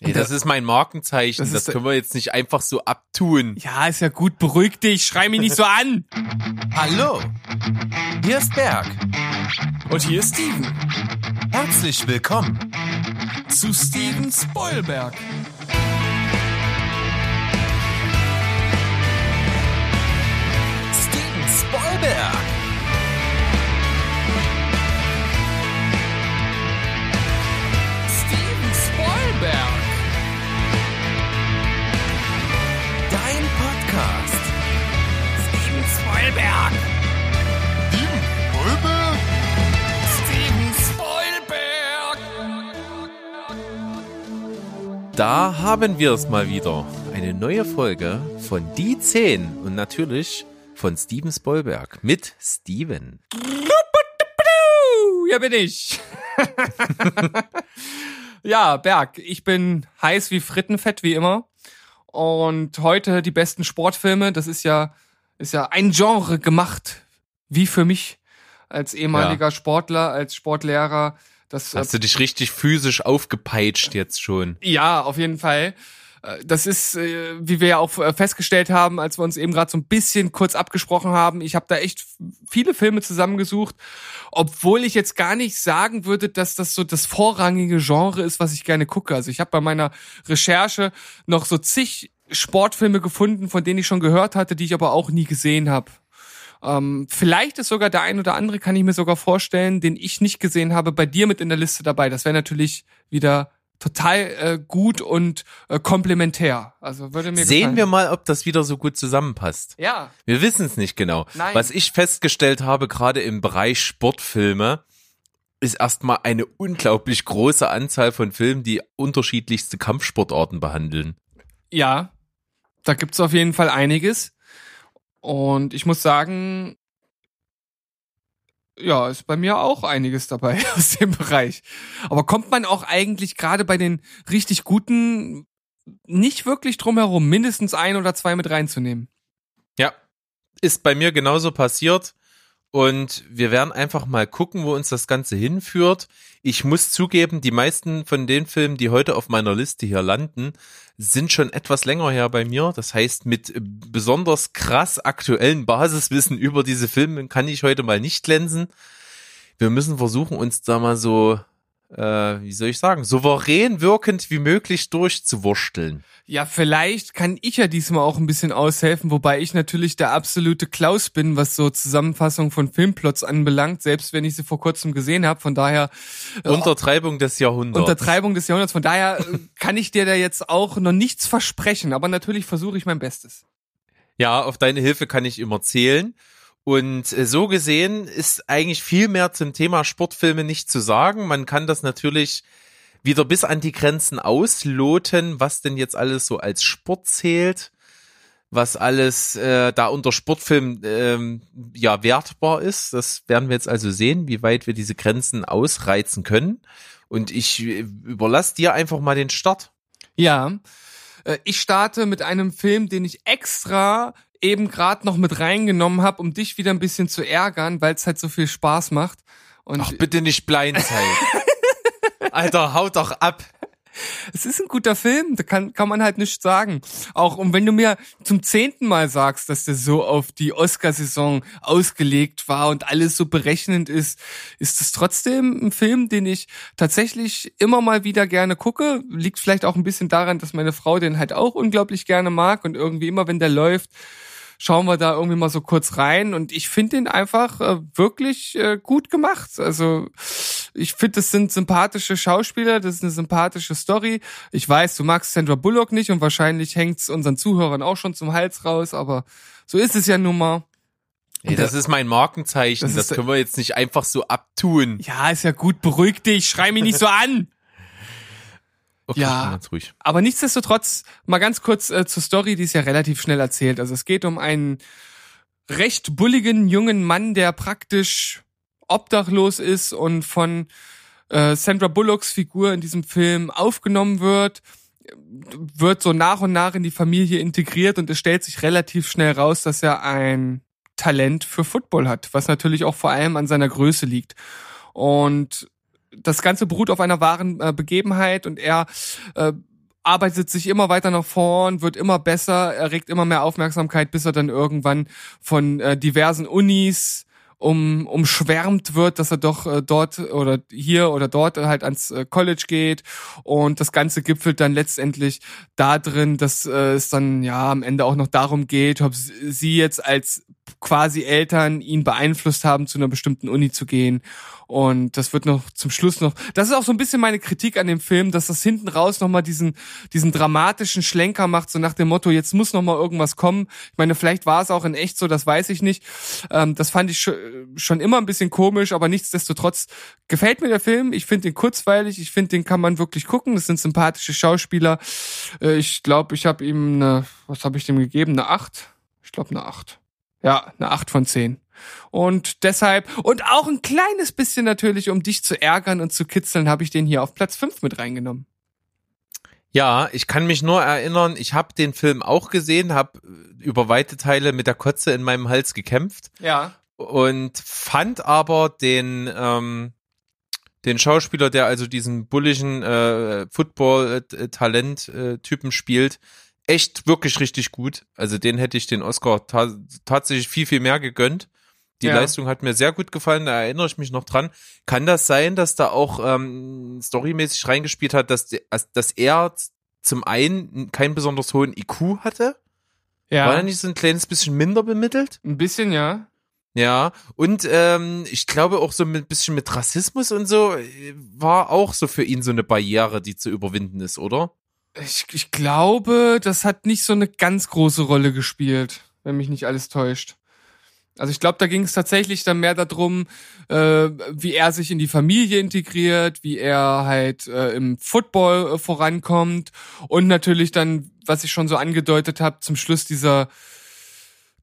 Ey, das ist mein Markenzeichen. Das Das, können wir jetzt nicht einfach so abtun. Ja, ist ja gut, beruhig dich, schrei mich nicht so an. Hallo, hier ist Berg. Und hier ist Steven Herzlich willkommen. zu Steven Spoilberg. Steven Spoilberg. Steven Spoilberg. Podcast. Steven Spoilberg. Steven Spoilberg. Da haben wir es mal wieder. Eine neue Folge von Die 10 und natürlich von Steven Spoilberg mit Steven. Hier bin ich. ja, Berg, ich bin heiß wie Frittenfett, wie immer. Und heute die besten Sportfilme. Das ist ja, ist ja ein Genre gemacht, wie für mich als ehemaliger Sportler, als Sportlehrer. Das, äh, Hast du dich richtig physisch aufgepeitscht jetzt schon? Ja, auf jeden Fall. Äh, Das ist, äh, wie wir ja auch äh, festgestellt haben, als wir uns eben gerade so ein bisschen kurz abgesprochen haben. Ich habe da echt viele Filme zusammengesucht, obwohl ich jetzt gar nicht sagen würde, dass das so das vorrangige Genre ist, was ich gerne gucke. Also ich habe bei meiner Recherche noch so zig Sportfilme gefunden, von denen ich schon gehört hatte, die ich aber auch nie gesehen habe. Ähm, vielleicht ist sogar der ein oder andere, kann ich mir sogar vorstellen, den ich nicht gesehen habe, bei dir mit in der Liste dabei. Das wäre natürlich wieder total äh, gut und äh, komplementär. Also würde mir Sehen gefallen. wir mal, ob das wieder so gut zusammenpasst. Ja, Wir wissen es nicht genau. Nein. Was ich festgestellt habe, gerade im Bereich Sportfilme, ist erstmal eine unglaublich große Anzahl von Filmen, die unterschiedlichste Kampfsportarten behandeln. ja, da gibt's auf jeden Fall einiges. Und ich muss sagen, ja, ist bei mir auch einiges dabei aus dem Bereich. Aber kommt man auch eigentlich gerade bei den richtig guten nicht wirklich drum herum, mindestens ein oder zwei mit reinzunehmen? Ja, ist bei mir genauso passiert. Und wir werden einfach mal gucken, wo uns das Ganze hinführt. Ich muss zugeben, die meisten von den Filmen, die heute auf meiner Liste hier landen, sind schon etwas länger her bei mir. Das heißt, mit besonders krass aktuellen Basiswissen über diese Filme kann ich heute mal nicht glänzen. Wir müssen versuchen, uns da mal so, äh, wie soll ich sagen, souverän wirkend wie möglich durchzuwursteln. Ja, vielleicht kann ich ja diesmal auch ein bisschen aushelfen, wobei ich natürlich der absolute Klaus bin, was so Zusammenfassung von Filmplots anbelangt, selbst wenn ich sie vor kurzem gesehen habe. Von daher äh, Untertreibung des Jahrhunderts. Untertreibung des Jahrhunderts. Von daher äh, kann ich dir da jetzt auch noch nichts versprechen, aber natürlich versuche ich mein Bestes. Ja, auf deine Hilfe kann ich immer zählen. Und äh, so gesehen ist eigentlich viel mehr zum Thema Sportfilme nicht zu sagen. Man kann das natürlich wieder bis an die Grenzen ausloten, was denn jetzt alles so als Sport zählt, was alles äh, da unter Sportfilm ähm, ja wertbar ist. Das werden wir jetzt also sehen, wie weit wir diese Grenzen ausreizen können. Und ich äh, überlasse dir einfach mal den Start. Ja, äh, ich starte mit einem Film, den ich extra eben gerade noch mit reingenommen habe, um dich wieder ein bisschen zu ärgern, weil es halt so viel Spaß macht. Und Ach, bitte nicht Blindside. Alter, haut doch ab. Es ist ein guter Film, da kann, kann man halt nichts sagen. Auch und wenn du mir zum zehnten Mal sagst, dass der so auf die Oscarsaison ausgelegt war und alles so berechnend ist, ist es trotzdem ein Film, den ich tatsächlich immer mal wieder gerne gucke. Liegt vielleicht auch ein bisschen daran, dass meine Frau den halt auch unglaublich gerne mag und irgendwie immer, wenn der läuft, schauen wir da irgendwie mal so kurz rein und ich finde den einfach äh, wirklich äh, gut gemacht. Also ich finde, das sind sympathische Schauspieler, das ist eine sympathische Story. Ich weiß, du magst Sandra Bullock nicht und wahrscheinlich hängt's unseren Zuhörern auch schon zum Hals raus, aber so ist es ja nun mal. Ey, das ist mein Markenzeichen. Das Das, können wir jetzt nicht einfach so abtun. Ja, ist ja gut, beruhig dich, schrei mich nicht so an. Okay, Ja. Aber nichtsdestotrotz, mal ganz kurz äh, zur Story, die ist ja relativ schnell erzählt. Also es geht um einen recht bulligen jungen Mann, der praktisch obdachlos ist und von äh, Sandra Bullocks Figur in diesem Film aufgenommen wird, wird so nach und nach in die Familie integriert und es stellt sich relativ schnell raus, dass er ein Talent für Football hat, was natürlich auch vor allem an seiner Größe liegt. Und das Ganze beruht auf einer wahren äh, Begebenheit und er äh, arbeitet sich immer weiter nach vorn, wird immer besser, erregt immer mehr Aufmerksamkeit, bis er dann irgendwann von äh, diversen Unis um umschwärmt wird, dass er doch äh, dort oder hier oder dort halt ans äh, College geht. Und das ganze gipfelt dann letztendlich da drin, dass äh, es dann ja am Ende auch noch darum geht, ob sie jetzt als quasi Eltern ihn beeinflusst haben, zu einer bestimmten Uni zu gehen. Und das wird noch zum Schluss noch. Das ist auch so ein bisschen meine Kritik an dem Film, dass das hinten raus nochmal diesen, diesen dramatischen Schlenker macht, so nach dem Motto, jetzt muss nochmal irgendwas kommen. Ich meine, vielleicht war es auch in echt so, das weiß ich nicht. Ähm, das fand ich schon immer ein bisschen komisch, aber nichtsdestotrotz gefällt mir der Film. Ich finde den kurzweilig, ich finde, den kann man wirklich gucken. Das sind sympathische Schauspieler. Äh, ich glaube, ich habe ihm eine, was habe ich dem gegeben? Eine acht? Ich glaube eine acht. Ja, eine 8 von 10. Und deshalb, und auch ein kleines bisschen natürlich, um dich zu ärgern und zu kitzeln, habe ich den hier auf Platz 5 mit reingenommen. Ja, ich kann mich nur erinnern, ich habe den Film auch gesehen, habe über weite Teile mit der Kotze in meinem Hals gekämpft. Ja. Und fand aber den, ähm, den Schauspieler, der also diesen bulligen äh, Football-Talent-Typen spielt, echt wirklich richtig gut. Also den hätte ich den Oscar ta tatsächlich viel, viel mehr gegönnt. Die ja. Leistung hat mir sehr gut gefallen, da erinnere ich mich noch dran. Kann das sein, dass da auch ähm, storymäßig reingespielt hat, dass, dass er zum einen keinen besonders hohen IQ hatte? Ja. War er nicht so ein kleines bisschen minder bemittelt? Ein bisschen, ja. Ja, und ähm, ich glaube auch so ein bisschen mit Rassismus und so äh, war auch so für ihn so eine Barriere, die zu überwinden ist, oder? Ich, ich glaube, das hat nicht so eine ganz große Rolle gespielt, wenn mich nicht alles täuscht. Also ich glaube, da ging es tatsächlich dann mehr darum, äh, wie er sich in die Familie integriert, wie er halt äh, im Football äh, vorankommt und natürlich dann, was ich schon so angedeutet habe, zum Schluss dieser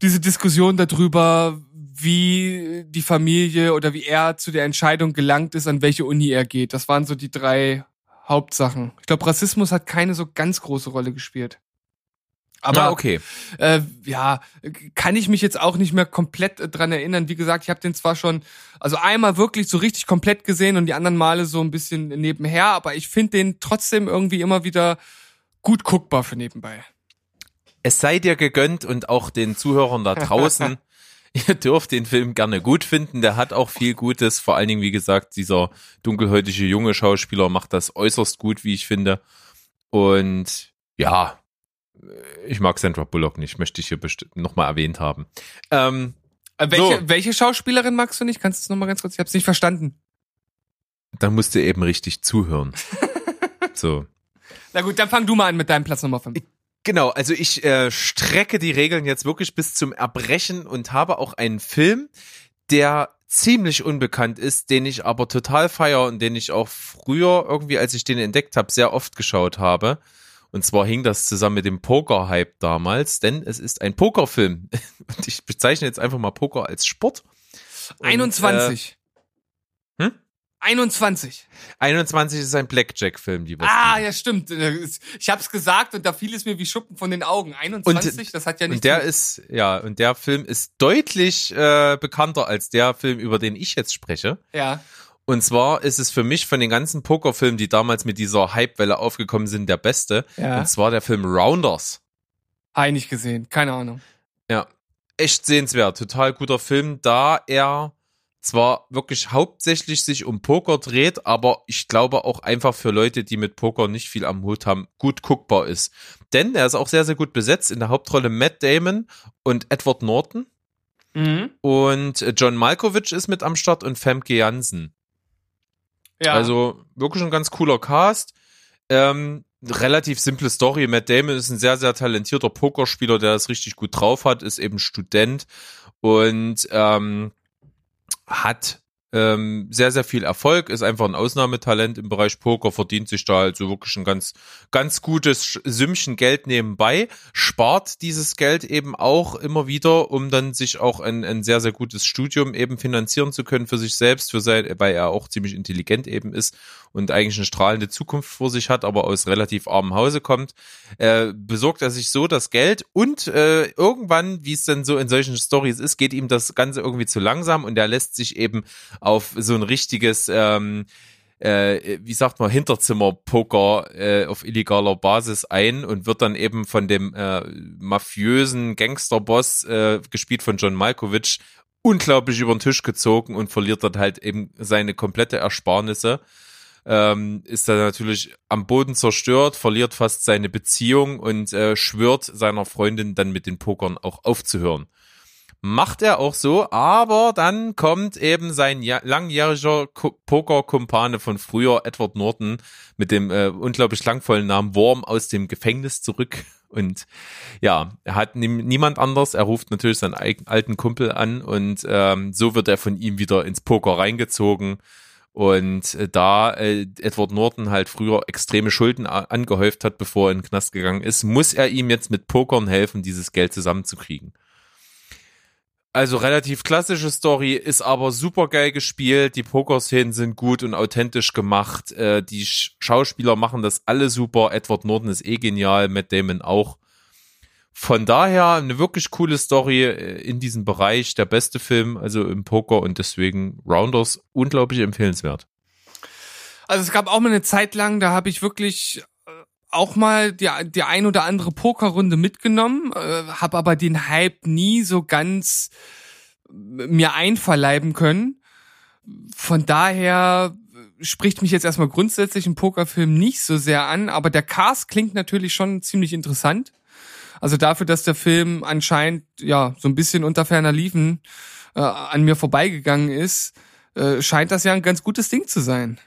diese Diskussion darüber, wie die Familie oder wie er zu der Entscheidung gelangt ist, an welche Uni er geht. Das waren so die drei Hauptsachen. Ich glaube, Rassismus hat keine so ganz große Rolle gespielt. Aber Na, okay. Äh, ja, kann ich mich jetzt auch nicht mehr komplett äh, dran erinnern. Wie gesagt, ich habe den zwar schon, also einmal wirklich so richtig komplett gesehen und die anderen Male so ein bisschen nebenher, aber ich finde den trotzdem irgendwie immer wieder gut guckbar für nebenbei. Es sei dir gegönnt und auch den Zuhörern da draußen. ihr dürft den Film gerne gut finden. Der hat auch viel Gutes. Vor allen Dingen, wie gesagt, dieser dunkelhäutige junge Schauspieler macht das äußerst gut, wie ich finde. Und ja, ich mag Sandra Bullock nicht, möchte ich hier nochmal erwähnt haben. Ähm, äh, welche, so. welche Schauspielerin magst du nicht? Kannst du es nochmal ganz kurz? Ich habe es nicht verstanden. Dann musst du eben richtig zuhören. so. Na gut, dann fang du mal an mit deinem Platz Nummer 5. Genau, also ich äh, strecke die Regeln jetzt wirklich bis zum Erbrechen und habe auch einen Film, der ziemlich unbekannt ist, den ich aber total feier und den ich auch früher irgendwie, als ich den entdeckt habe, sehr oft geschaut habe. Und zwar hing das zusammen mit dem Poker-Hype damals, denn es ist ein Pokerfilm. Und ich bezeichne jetzt einfach mal Poker als Sport. Und, 21. 21. 21 ist ein Blackjack-Film, die Ah, ja, stimmt. Ich hab's gesagt und da fiel es mir wie Schuppen von den Augen. 21, und, das hat ja nicht. Und der ist, ja, und der Film ist deutlich äh, bekannter als der Film, über den ich jetzt spreche. Ja. Und zwar ist es für mich von den ganzen Pokerfilmen, die damals mit dieser Hypewelle aufgekommen sind, der beste. Ja. Und zwar der Film Rounders. Eigentlich gesehen, keine Ahnung. Ja, echt sehenswert, total guter Film, da er zwar wirklich hauptsächlich sich um Poker dreht, aber ich glaube auch einfach für Leute, die mit Poker nicht viel am Hut haben, gut guckbar ist. Denn er ist auch sehr, sehr gut besetzt. In der Hauptrolle Matt Damon und Edward Norton. Mhm. Und John Malkovich ist mit am Start und Femke Jansen. Ja. Also wirklich ein ganz cooler Cast. Ähm, relativ simple Story. Matt Damon ist ein sehr, sehr talentierter Pokerspieler, der das richtig gut drauf hat, ist eben Student und ähm, hat ähm, sehr, sehr viel Erfolg, ist einfach ein Ausnahmetalent im Bereich Poker, verdient sich da also wirklich ein ganz, ganz gutes Sümmchen Geld nebenbei, spart dieses Geld eben auch immer wieder, um dann sich auch ein, ein sehr, sehr gutes Studium eben finanzieren zu können für sich selbst, für sein, weil er auch ziemlich intelligent eben ist und eigentlich eine strahlende Zukunft vor sich hat, aber aus relativ armem Hause kommt, äh, besorgt er sich so das Geld und äh, irgendwann, wie es dann so in solchen Stories ist, geht ihm das Ganze irgendwie zu langsam und er lässt sich eben auf so ein richtiges ähm, äh, wie sagt man, Hinterzimmer-Poker äh, auf illegaler Basis ein und wird dann eben von dem äh, mafiösen Gangsterboss, äh, gespielt von John Malkovich, unglaublich über den Tisch gezogen und verliert dann halt eben seine komplette Ersparnisse. Ähm, ist dann natürlich am Boden zerstört, verliert fast seine Beziehung und äh, schwört seiner Freundin dann mit den Pokern auch aufzuhören. Macht er auch so, aber dann kommt eben sein langjähriger Pokerkumpane von früher, Edward Norton, mit dem äh, unglaublich klangvollen Namen Worm aus dem Gefängnis zurück. Und ja, er hat nie, niemand anders. Er ruft natürlich seinen alten Kumpel an und ähm, so wird er von ihm wieder ins Poker reingezogen. Und äh, da äh, Edward Norton halt früher extreme Schulden angehäuft hat, bevor er in den Knast gegangen ist, muss er ihm jetzt mit Pokern helfen, dieses Geld zusammenzukriegen. Also relativ klassische Story, ist aber super geil gespielt. Die Pokerszenen sind gut und authentisch gemacht. Äh, die Sch Schauspieler machen das alle super. Edward Norton ist eh genial, Matt Damon auch. Von daher eine wirklich coole Story äh, in diesem Bereich. Der beste Film, also im Poker und deswegen Rounders unglaublich empfehlenswert. Also es gab auch mal eine Zeit lang, da habe ich wirklich auch mal die, die ein oder andere Pokerrunde mitgenommen, äh, habe aber den Hype nie so ganz mir einverleiben können. Von daher spricht mich jetzt erstmal grundsätzlich ein Pokerfilm nicht so sehr an, aber der Cast klingt natürlich schon ziemlich interessant. Also dafür, dass der Film anscheinend ja so ein bisschen unter ferner Liefen äh, an mir vorbeigegangen ist, äh, scheint das ja ein ganz gutes Ding zu sein.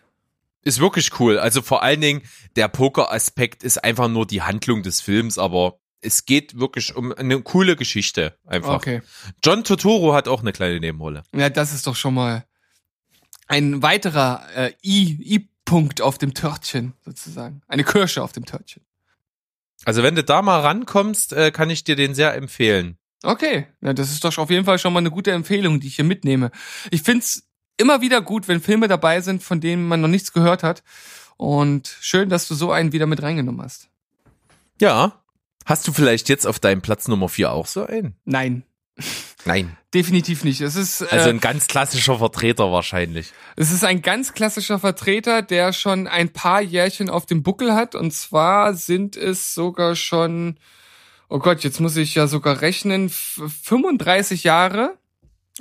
Ist wirklich cool. Also vor allen Dingen, der Poker-Aspekt ist einfach nur die Handlung des Films, aber es geht wirklich um eine coole Geschichte einfach. Okay. John Totoro hat auch eine kleine Nebenrolle. Ja, das ist doch schon mal ein weiterer äh, I-Punkt auf dem Törtchen sozusagen. Eine Kirsche auf dem Törtchen. Also wenn du da mal rankommst, äh, kann ich dir den sehr empfehlen. Okay, ja, das ist doch auf jeden Fall schon mal eine gute Empfehlung, die ich hier mitnehme. Ich find's immer wieder gut, wenn Filme dabei sind, von denen man noch nichts gehört hat. Und schön, dass du so einen wieder mit reingenommen hast. Ja. Hast du vielleicht jetzt auf deinem Platz Nummer 4 auch so einen? Nein, Nein. definitiv nicht. Es ist, äh, Also ein ganz klassischer Vertreter wahrscheinlich. Es ist ein ganz klassischer Vertreter, der schon ein paar Jährchen auf dem Buckel hat. Und zwar sind es sogar schon, oh Gott, jetzt muss ich ja sogar rechnen, f- 35 Jahre,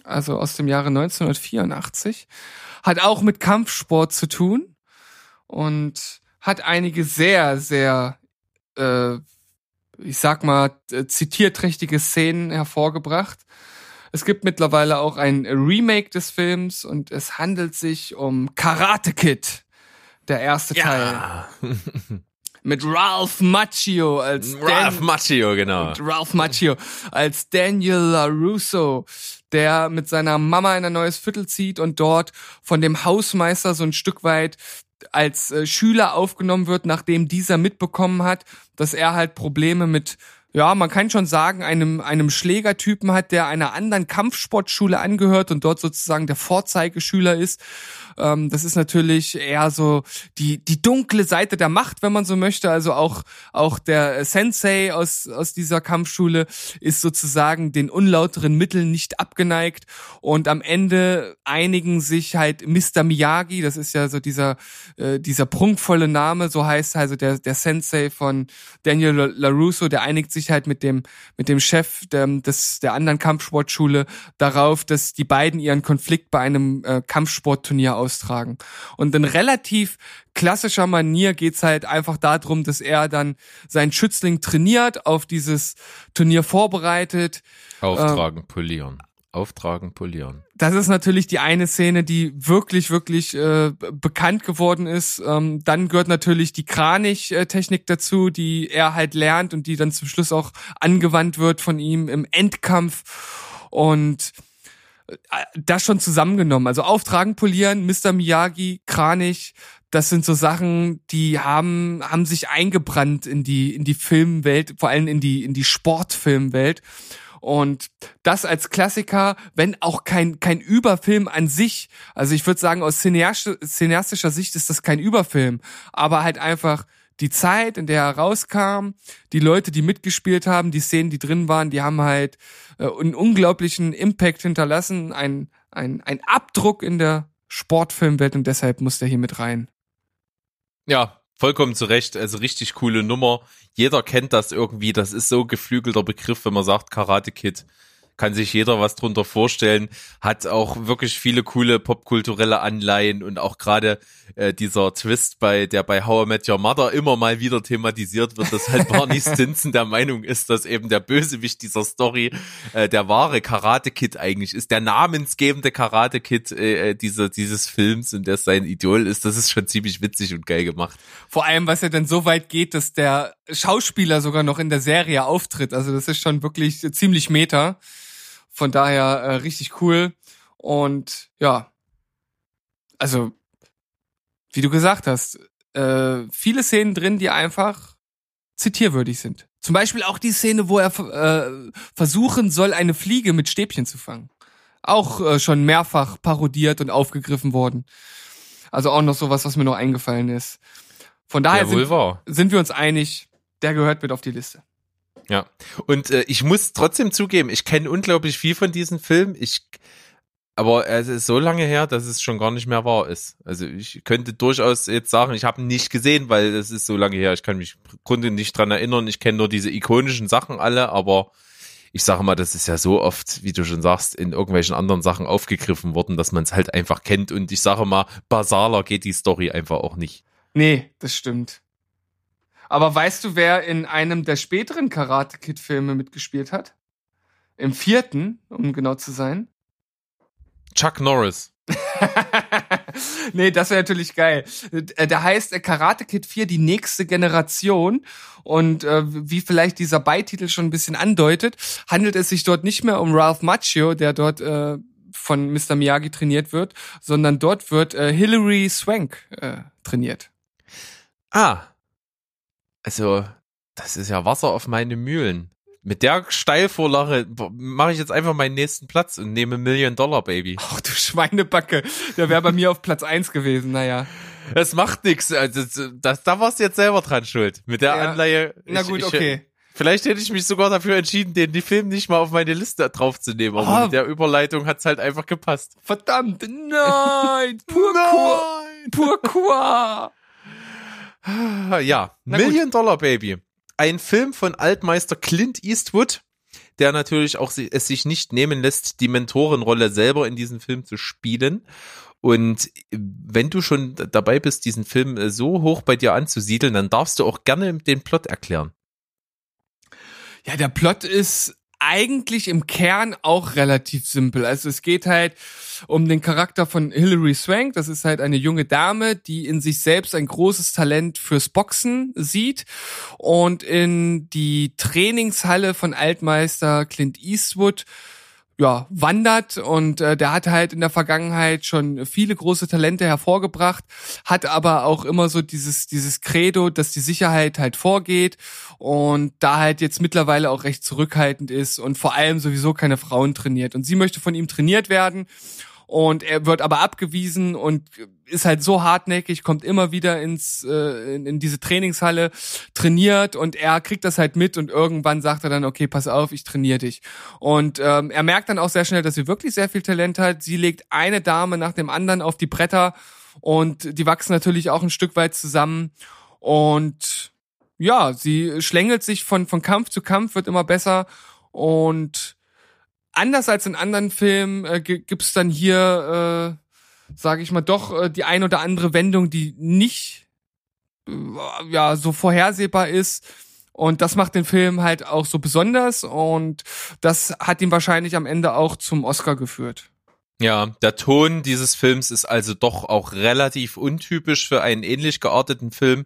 also aus dem Jahre 1984. Hat auch mit Kampfsport zu tun und hat einige sehr, sehr, äh, ich sag mal, äh, zitierträchtige Szenen hervorgebracht. Es gibt mittlerweile auch ein Remake des Films und es handelt sich um Karate Kid, der erste Teil. Mit Ralph Macchio als Ralph Dan- Macchio, genau. Ralph Macchio als Daniel LaRusso, der mit seiner Mama in ein neues Viertel zieht und dort von dem Hausmeister so ein Stück weit als äh, Schüler aufgenommen wird, nachdem dieser mitbekommen hat, dass er halt Probleme mit ja, man kann schon sagen, einem, einem Schlägertypen hat, der einer anderen Kampfsportschule angehört und dort sozusagen der Vorzeigeschüler ist. Ähm, das ist natürlich eher so die, die dunkle Seite der Macht, wenn man so möchte. Also auch, auch der Sensei aus, aus dieser Kampfschule ist sozusagen den unlauteren Mitteln nicht abgeneigt. Und am Ende einigen sich halt Mr. Miyagi, das ist ja so dieser, äh, dieser prunkvolle Name, so heißt also der, der Sensei von Daniel LaRusso, der einigt sich halt mit dem, mit dem Chef der, des, der anderen Kampfsportschule darauf, dass die beiden ihren Konflikt bei einem äh, Kampfsportturnier austragen. Und in relativ klassischer Manier geht's halt einfach darum, dass er dann seinen Schützling trainiert, auf dieses Turnier vorbereitet. Auftragen, polieren. Auftragen, polieren. Das ist natürlich die eine Szene, die wirklich, wirklich äh, bekannt geworden ist. Ähm, dann gehört natürlich die Kranich-Technik dazu, die er halt lernt und die dann zum Schluss auch angewandt wird von ihm im Endkampf. Und äh, das schon zusammengenommen. Also Auftragen, Polieren, Mr. Miyagi, Kranich, das sind so Sachen, die haben, haben sich eingebrannt in die, in die Filmwelt, vor allem in die, in die Sportfilmwelt. Und das als Klassiker, wenn auch kein, kein Überfilm an sich. Also ich würde sagen, aus cineastisch- cineastischer Sicht ist das kein Überfilm. Aber halt einfach die Zeit, in der er rauskam, die Leute, die mitgespielt haben, die Szenen, die drin waren, die haben halt äh, einen unglaublichen Impact hinterlassen, ein, ein, ein Abdruck in der Sportfilmwelt und deshalb muss der hier mit rein. Ja, vollkommen zu Recht. Also richtig coole Nummer. Jeder kennt das irgendwie. Das ist so geflügelter Begriff, wenn man sagt Karate Kid. Kann sich jeder was drunter vorstellen. Hat auch wirklich viele coole popkulturelle Anleihen und auch gerade äh, dieser Twist bei, der bei How I Met Your Mother immer mal wieder thematisiert wird, dass halt Barney Stinson der Meinung ist, dass eben der Bösewicht dieser Story äh, der wahre Karate Kid eigentlich ist, der namensgebende Karate Kid äh, äh, dieser, dieses Films und der sein Idol ist. Das ist schon ziemlich witzig und geil gemacht. Vor allem, was ja dann so weit geht, dass der Schauspieler sogar noch in der Serie auftritt. Also das ist schon wirklich ziemlich meta. Von daher äh, richtig cool. Und ja, also wie du gesagt hast, äh, viele Szenen drin, die einfach zitierwürdig sind. Zum Beispiel auch die Szene, wo er äh, versuchen soll, eine Fliege mit Stäbchen zu fangen. Auch äh, schon mehrfach parodiert und aufgegriffen worden. Also auch noch sowas, was mir noch eingefallen ist. Von daher Ja, sind, sind wir uns einig, der gehört mit auf die Liste. Ja. Und äh, ich muss trotzdem zugeben, ich kenne unglaublich viel von diesem Film. Ich, aber es ist so lange her, dass es schon gar nicht mehr wahr ist. Also ich könnte durchaus jetzt sagen, ich habe ihn nicht gesehen, weil es ist so lange her. Ich kann mich im Grunde nicht dran erinnern. Ich kenne nur diese ikonischen Sachen alle, aber ich sage mal, das ist ja so oft, wie du schon sagst, in irgendwelchen anderen Sachen aufgegriffen worden, dass man es halt einfach kennt. Und ich sage mal, basaler geht die Story einfach auch nicht. Nee, das stimmt. Aber weißt du, wer in einem der späteren Karate Kid Filme mitgespielt hat? Im vierten, um genau zu sein. Chuck Norris. nee, das wäre natürlich geil. Äh, Der heißt äh, Karate Kid 4 die nächste Generation und äh, wie vielleicht dieser Beititel schon ein bisschen andeutet, handelt es sich dort nicht mehr um Ralph Macchio, der dort äh, von Mr. Miyagi trainiert wird, sondern dort wird äh, Hilary Swank äh, trainiert. Ah. Also, das ist ja Wasser auf meine Mühlen. Mit der Steilvorlage mache ich jetzt einfach meinen nächsten Platz und nehme Million Dollar Baby. Ach du Schweinebacke, der wäre bei mir auf Platz eins gewesen, naja. Das macht nichts. Also, das, da warst du jetzt selber dran schuld. Mit der Ja. Anleihe. Na ich- gut, ich, okay. Vielleicht hätte ich mich sogar dafür entschieden, den die Film nicht mal auf meine Liste draufzunehmen. Aber Ah. mit der Überleitung hat's halt einfach gepasst. Verdammt, nein, Purkur, Purkur. Ah, Ja. Million Dollar Baby. Ein Film von Altmeister Clint Eastwood, der natürlich auch es sich nicht nehmen lässt, die Mentorenrolle selber in diesem Film zu spielen. Und wenn du schon dabei bist, diesen Film äh, so hoch bei dir anzusiedeln, dann darfst du auch gerne den Plot erklären. Ja, der Plot ist eigentlich im Kern auch relativ simpel. Also es geht halt um den Charakter von Hilary Swank. Das ist halt eine junge Dame, die in sich selbst ein großes Talent fürs Boxen sieht und in die Trainingshalle von Altmeister Clint Eastwood ja, wandert und äh, der hat halt in der Vergangenheit schon viele große Talente hervorgebracht, hat aber auch immer so dieses dieses Credo, dass die Sicherheit halt vorgeht und da halt jetzt mittlerweile auch recht zurückhaltend ist und vor allem sowieso keine Frauen trainiert. Und sie möchte von ihm trainiert werden und er wird aber abgewiesen und ist halt so hartnäckig, kommt immer wieder ins äh, in, in diese Trainingshalle, trainiert und er kriegt das halt mit und irgendwann sagt er dann, okay, pass auf, ich trainiere dich. Und ähm, er merkt dann auch sehr schnell, dass sie wirklich sehr viel Talent hat. Sie legt eine Dame nach dem anderen auf die Bretter und die wachsen natürlich auch ein Stück weit zusammen und ja, sie schlängelt sich von von Kampf zu Kampf, wird immer besser und anders als in anderen Filmen äh, gi- gibt's dann hier, äh, sage ich mal, doch äh, die ein oder andere Wendung, die nicht äh, ja so vorhersehbar ist. Und das macht den Film halt auch so besonders und das hat ihn wahrscheinlich am Ende auch zum Oscar geführt. Ja, der Ton dieses Films ist also doch auch relativ untypisch für einen ähnlich gearteten Film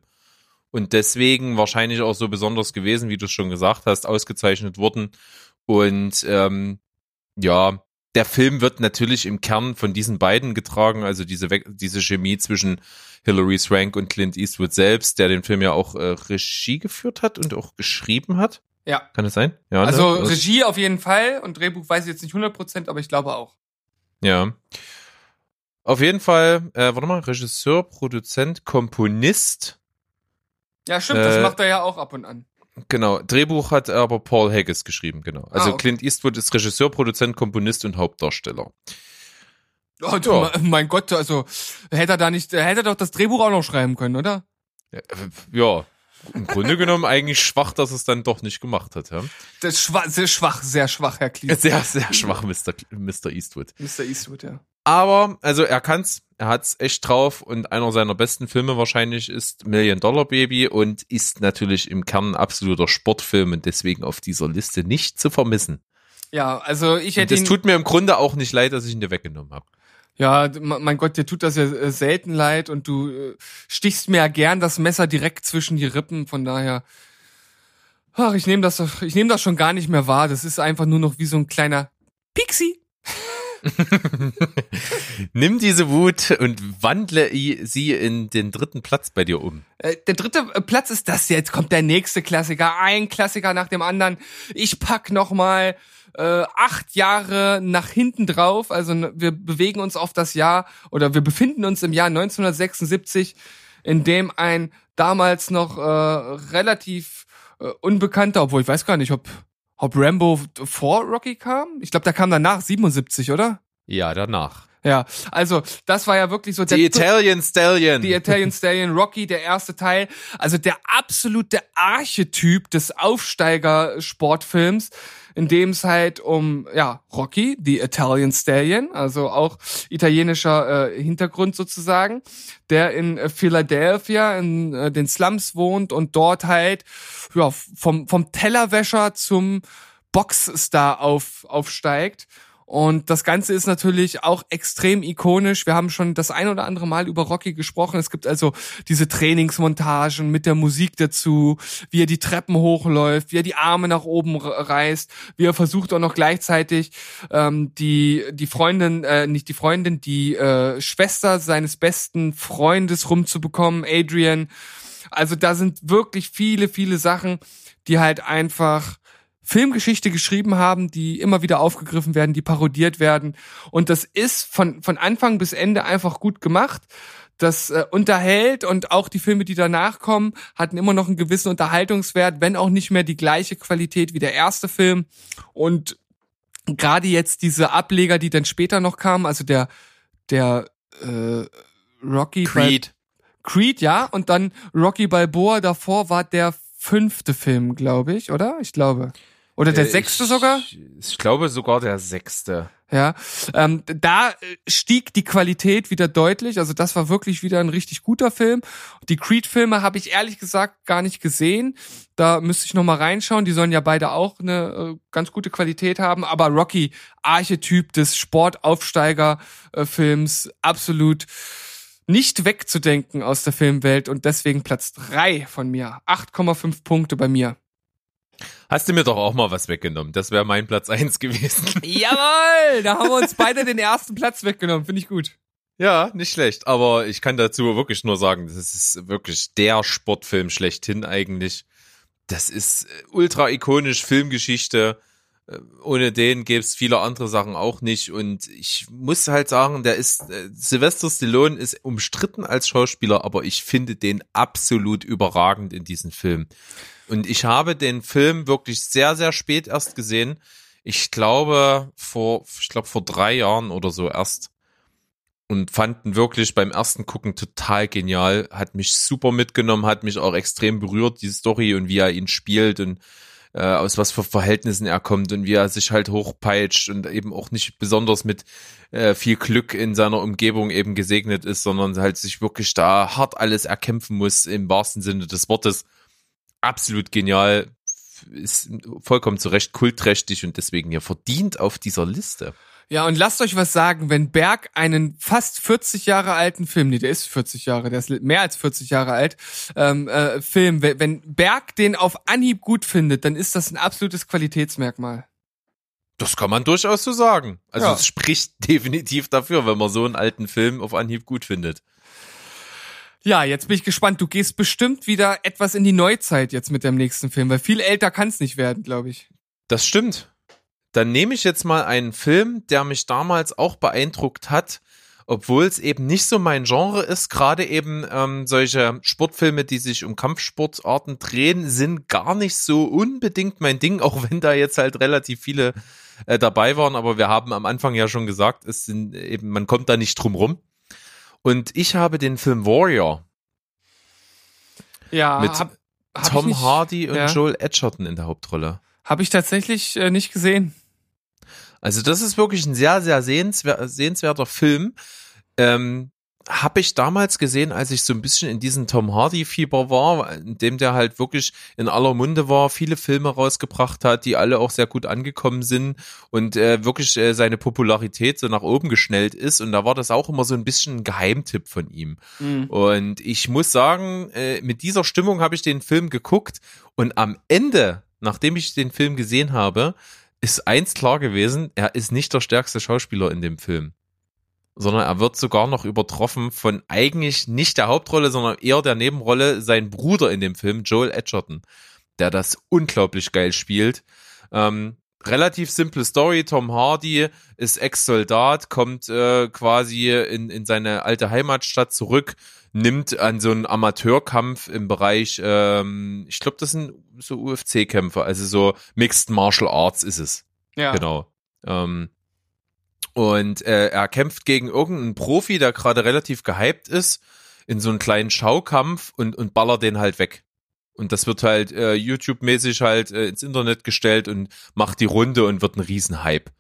und deswegen wahrscheinlich auch so besonders gewesen, wie du schon gesagt hast, ausgezeichnet worden. Und ähm, ja, der Film wird natürlich im Kern von diesen beiden getragen, also diese, We- diese Chemie zwischen Hilary Swank und Clint Eastwood selbst, der den Film ja auch äh, Regie geführt hat und auch geschrieben hat. Ja. Kann es sein? Ja, Also ne? Regie auf jeden Fall und Drehbuch weiß ich jetzt nicht 100%, aber ich glaube auch. Ja. Auf jeden Fall, äh, warte mal, Regisseur, Produzent, Komponist. Ja, stimmt, das Äh, macht er ja auch ab und an. Genau, Drehbuch hat aber Paul Haggis geschrieben, genau. Also Ah, okay. Clint Eastwood ist Regisseur, Produzent, Komponist und Hauptdarsteller. Oh, du, Ja. Mein Gott, also hätte er da nicht, hätte er doch das Drehbuch auch noch schreiben können, oder? Ja, äh, im Grunde genommen eigentlich schwach, dass es dann doch nicht gemacht hat. Ja? Das ist schwach, sehr schwach, sehr schwach, Herr Cleese. Sehr, sehr schwach, Mr. Mr. Eastwood. Mr. Eastwood, ja. Aber, also er kann's, er hat's echt drauf und einer seiner besten Filme wahrscheinlich ist Million Dollar Baby und ist natürlich im Kern ein absoluter Sportfilm und deswegen auf dieser Liste nicht zu vermissen. Ja, also ich hätte es tut mir im Grunde auch nicht leid, dass ich ihn dir weggenommen habe. ja, mein Gott, dir tut das ja äh, selten leid und du äh, stichst mir ja gern das Messer direkt zwischen die Rippen, von daher, ach, ich nehme das, ich nehme das schon gar nicht mehr wahr. Das ist einfach nur noch wie so ein kleiner Pixie. Nimm diese Wut und wandle sie in den dritten Platz bei dir um. Äh, Der dritte äh, Platz ist das. Jetzt kommt der nächste Klassiker. Ein Klassiker nach dem anderen. Ich pack noch mal äh, acht Jahre nach hinten drauf. Also wir bewegen uns auf das Jahr oder wir befinden uns im Jahr 1976, in dem ein damals noch äh, relativ äh, unbekannter, obwohl ich weiß gar nicht, ob ob Rambo vor Rocky kam. Ich glaube, der kam danach 77, oder? Ja, danach. Ja, also das war ja wirklich so der Die Italian Stallion. die Italian Stallion Rocky, der erste Teil. Also der absolute Archetyp des Aufsteiger-Sportfilms, in dem es halt um, ja, Rocky, die Italian Stallion, also auch italienischer äh, Hintergrund sozusagen, der in äh, Philadelphia in äh, den Slums wohnt und dort halt, ja, vom, vom Tellerwäscher zum Boxstar auf, aufsteigt. Und das Ganze ist natürlich auch extrem ikonisch. Wir haben schon das ein oder andere Mal über Rocky gesprochen. Es gibt also diese Trainingsmontagen mit der Musik dazu, wie er die Treppen hochläuft, wie er die Arme nach oben reißt, wie er versucht auch noch gleichzeitig ähm, die die Freundin, äh, nicht die Freundin, die äh, Schwester seines besten Freundes rumzubekommen, Adrian. Also da sind wirklich viele, viele Sachen, die halt einfach Filmgeschichte geschrieben haben, die immer wieder aufgegriffen werden, die parodiert werden. Und das ist von, von Anfang bis Ende einfach gut gemacht. Das äh, unterhält und auch die Filme, die danach kommen, hatten immer noch einen gewissen Unterhaltungswert, wenn auch nicht mehr die gleiche Qualität wie der erste Film. Und gerade jetzt diese Ableger, die dann später noch kamen, also der, der äh, Rocky Bal- Creed. Creed, ja, und dann Rocky Balboa davor war der fünfte Film, glaube ich, oder? Ich glaube. Oder der Äh, sechste ich, sogar? Ich glaube sogar der sechste. Ja. Ähm, da äh, stieg die Qualität wieder deutlich. Also das war wirklich wieder ein richtig guter Film. Die Creed-Filme habe ich ehrlich gesagt gar nicht gesehen. Da müsste ich noch mal reinschauen. Die sollen ja beide auch eine äh, ganz gute Qualität haben. Aber Rocky, Archetyp des Sportaufsteiger-Films, absolut nicht wegzudenken aus der Filmwelt und deswegen Platz drei von mir. 8,5 Punkte bei mir. Hast du mir doch auch mal was weggenommen. Das wäre mein Platz eins gewesen. Jawohl! Da haben wir uns beide den ersten Platz weggenommen. Finde ich gut. ja, nicht schlecht. Aber ich kann dazu wirklich nur sagen, das ist wirklich der Sportfilm schlechthin eigentlich. Das ist äh, ultra ikonisch Filmgeschichte. Äh, Ohne den gäbe es viele andere Sachen auch nicht. Und ich muss halt sagen, der ist, äh, Sylvester Stallone ist umstritten als Schauspieler, aber ich finde den absolut überragend in diesem Film. Und ich habe den Film wirklich sehr, sehr spät erst gesehen. Ich glaube, vor, ich glaube, vor drei Jahren oder so erst. Und fanden wirklich beim ersten Gucken total genial. Hat mich super mitgenommen, hat mich auch extrem berührt, die Story und wie er ihn spielt und äh, aus was für Verhältnissen er kommt und wie er sich halt hochpeitscht und eben auch nicht besonders mit äh, viel Glück in seiner Umgebung eben gesegnet ist, sondern halt sich wirklich da hart alles erkämpfen muss im wahrsten Sinne des Wortes. Absolut genial, ist vollkommen zu Recht kultträchtig und deswegen ja verdient auf dieser Liste. Ja, und lasst euch was sagen, wenn Berg einen fast 40 Jahre alten Film, nee, der ist 40 Jahre, der ist mehr als 40 Jahre alt, ähm, äh, Film, wenn, Berg den auf Anhieb gut findet, dann ist das ein absolutes Qualitätsmerkmal. Das kann man durchaus so sagen. Also Ja. es spricht definitiv dafür, wenn man so einen alten Film auf Anhieb gut findet. Ja, jetzt bin ich gespannt. Du gehst bestimmt wieder etwas in die Neuzeit jetzt mit dem nächsten Film, weil viel älter kann es nicht werden, glaube ich. Das stimmt. Dann nehme ich jetzt mal einen Film, der mich damals auch beeindruckt hat, obwohl es eben nicht so mein Genre ist. Gerade eben ähm, solche Sportfilme, die sich um Kampfsportarten drehen, sind gar nicht so unbedingt mein Ding, auch wenn da jetzt halt relativ viele äh, dabei waren. Aber wir haben am Anfang ja schon gesagt, es sind eben, man kommt da nicht drum rum. Und ich habe den Film Warrior Ja, mit hab, hab Tom Hardy und ja. Joel Edgerton in der Hauptrolle. Habe ich tatsächlich äh, nicht gesehen. Also das ist wirklich ein sehr, sehr sehenswer sehenswerter Film. Ähm, habe ich damals gesehen, als ich so ein bisschen in diesem Tom Hardy-Fieber war, in dem der halt wirklich in aller Munde war, viele Filme rausgebracht hat, die alle auch sehr gut angekommen sind und äh, wirklich äh, seine Popularität so nach oben geschnellt ist. Und da war das auch immer so ein bisschen ein Geheimtipp von ihm. Und ich muss sagen, äh, mit dieser Stimmung habe ich den Film geguckt und am Ende, nachdem ich den Film gesehen habe, ist eins klar gewesen, er ist nicht der stärkste Schauspieler in dem Film. Sondern er wird sogar noch übertroffen von eigentlich nicht der Hauptrolle, sondern eher der Nebenrolle, sein Bruder in dem Film, Joel Edgerton, der das unglaublich geil spielt. Ähm, relativ simple Story. Tom Hardy ist Ex-Soldat, kommt äh, quasi in, in seine alte Heimatstadt zurück, nimmt an so einem Amateurkampf im Bereich, ähm, ich glaube, das sind so UFC-Kämpfe, also so Mixed Martial Arts ist es. Ja. Genau. Ähm, und äh, er kämpft gegen irgendeinen Profi, der gerade relativ gehypt ist, in so einen kleinen Schaukampf und, und ballert den halt weg. Und das wird halt äh, YouTube-mäßig halt äh, ins Internet gestellt und macht die Runde und wird ein Riesenhype.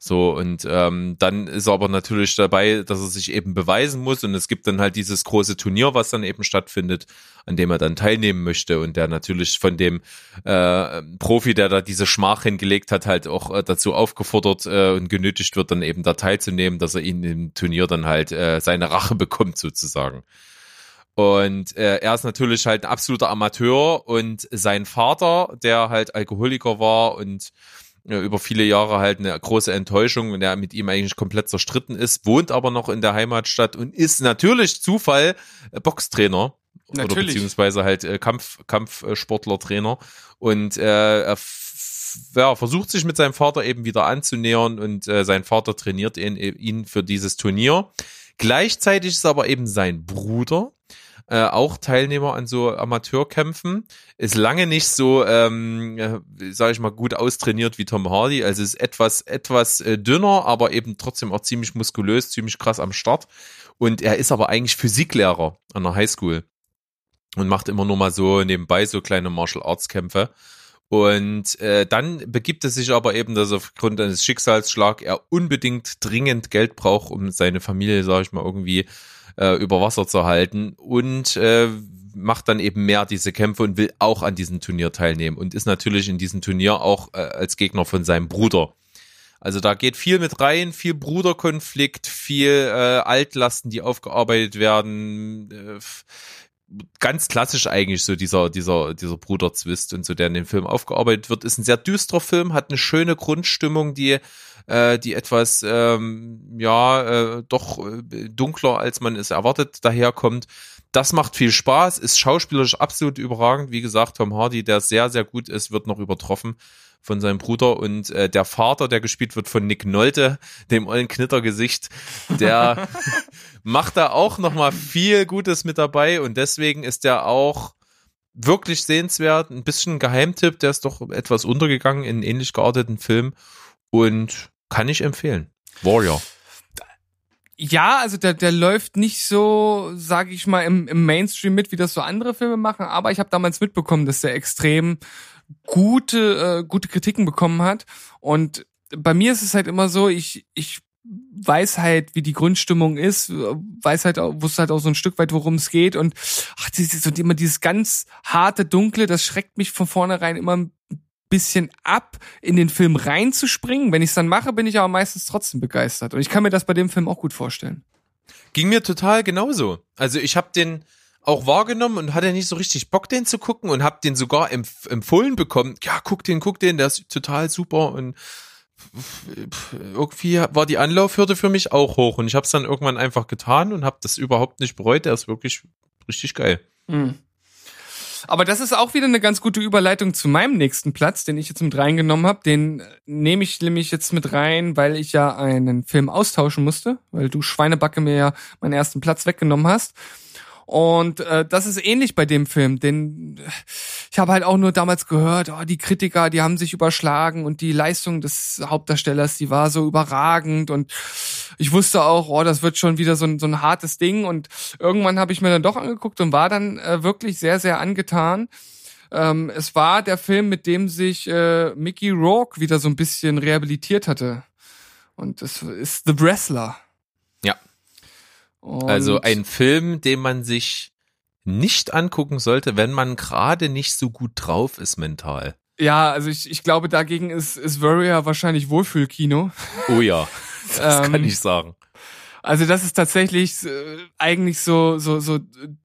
So, und ähm, dann ist er aber natürlich dabei, dass er sich eben beweisen muss und es gibt dann halt dieses große Turnier, was dann eben stattfindet, an dem er dann teilnehmen möchte und der natürlich von dem äh, Profi, der da diese Schmach hingelegt hat, halt auch äh, dazu aufgefordert äh, und genötigt wird, dann eben da teilzunehmen, dass er ihn im Turnier dann halt äh, seine Rache bekommt sozusagen. Und äh, er ist natürlich halt ein absoluter Amateur und sein Vater, der halt Alkoholiker war und über viele Jahre halt eine große Enttäuschung und der mit ihm eigentlich komplett zerstritten ist, wohnt aber noch in der Heimatstadt und ist natürlich Zufall äh, Boxtrainer. Oder Natürlich. beziehungsweise halt äh, Kampf, Kampfsportler-Trainer. Und äh, er ja, versucht sich mit seinem Vater eben wieder anzunähern und äh, sein Vater trainiert ihn, ihn für dieses Turnier. Gleichzeitig ist aber eben sein Bruder, äh, auch Teilnehmer an so Amateurkämpfen, ist lange nicht so, ähm, äh, sage ich mal, gut austrainiert wie Tom Hardy. Also ist etwas, etwas äh, dünner, aber eben trotzdem auch ziemlich muskulös, ziemlich krass am Start. Und er ist aber eigentlich Physiklehrer an der Highschool und macht immer nur mal so nebenbei so kleine Martial Arts Kämpfe. Und äh, dann begibt es sich aber eben, dass aufgrund eines Schicksalsschlag er unbedingt dringend Geld braucht, um seine Familie, sage ich mal, irgendwie äh, über Wasser zu halten und äh, macht dann eben mehr diese Kämpfe und will auch an diesem Turnier teilnehmen und ist natürlich in diesem Turnier auch äh, als Gegner von seinem Bruder. Also da geht viel mit rein, viel Bruderkonflikt, viel äh, Altlasten, die aufgearbeitet werden. Äh, ganz klassisch eigentlich so dieser dieser dieser Bruderzwist und so, der in dem Film aufgearbeitet wird, ist ein sehr düsterer Film, hat eine schöne Grundstimmung, die äh, die etwas ähm, ja äh, doch äh, dunkler als man es erwartet daherkommt. Das macht viel Spaß, ist schauspielerisch absolut überragend. Wie gesagt, Tom Hardy, der sehr, sehr gut ist, wird noch übertroffen von seinem Bruder und äh, der Vater, der gespielt wird von Nick Nolte, dem ollen Knittergesicht, der macht da auch noch mal viel Gutes mit dabei und deswegen ist der auch wirklich sehenswert. Ein bisschen Geheimtipp, der ist doch etwas untergegangen in ähnlich gearteten Film und kann ich empfehlen. Warrior. Ja, also der, der läuft nicht so, sage ich mal, im, im Mainstream mit, wie das so andere Filme machen, aber ich habe damals mitbekommen, dass der extrem gute, äh, gute Kritiken bekommen hat. Und bei mir ist es halt immer so, ich, ich weiß halt, wie die Grundstimmung ist, weiß halt, wusste halt auch so ein Stück weit, worum es geht. Und ach, dieses, und immer dieses ganz harte, dunkle, das schreckt mich von vornherein immer ein bisschen ab, in den Film reinzuspringen. Wenn ich es dann mache, bin ich aber meistens trotzdem begeistert. Und ich kann mir das bei dem Film auch gut vorstellen. Ging mir total genauso. Also ich habe den auch wahrgenommen und hatte nicht so richtig Bock, den zu gucken und habe den sogar empf empfohlen bekommen. Ja, guck den, guck den, der ist total super und irgendwie war die Anlaufhürde für mich auch hoch und ich habe es dann irgendwann einfach getan und habe das überhaupt nicht bereut. Der ist wirklich richtig geil. Aber das ist auch wieder eine ganz gute Überleitung zu meinem nächsten Platz, den ich jetzt mit reingenommen habe. Den äh, nehme ich nämlich jetzt mit rein, weil ich ja einen Film austauschen musste, weil du Schweinebacke mir ja meinen ersten Platz weggenommen hast. Und äh, das ist ähnlich bei dem Film, denn ich habe halt auch nur damals gehört, oh, die Kritiker, die haben sich überschlagen und die Leistung des Hauptdarstellers, die war so überragend und ich wusste auch, oh, das wird schon wieder so ein, so ein hartes Ding und irgendwann habe ich mir dann doch angeguckt und war dann äh, wirklich sehr, sehr angetan. Ähm, es war der Film, mit dem sich äh, Mickey Rourke wieder so ein bisschen rehabilitiert hatte. Und es ist The Wrestler. Ja. Und Also ein Film, den man sich nicht angucken sollte, wenn man gerade nicht so gut drauf ist mental. Ja, also ich, ich glaube, dagegen ist, ist Warrior wahrscheinlich Wohlfühlkino. Oh ja, das Ähm, kann ich sagen. Also das ist tatsächlich äh, eigentlich so, so, so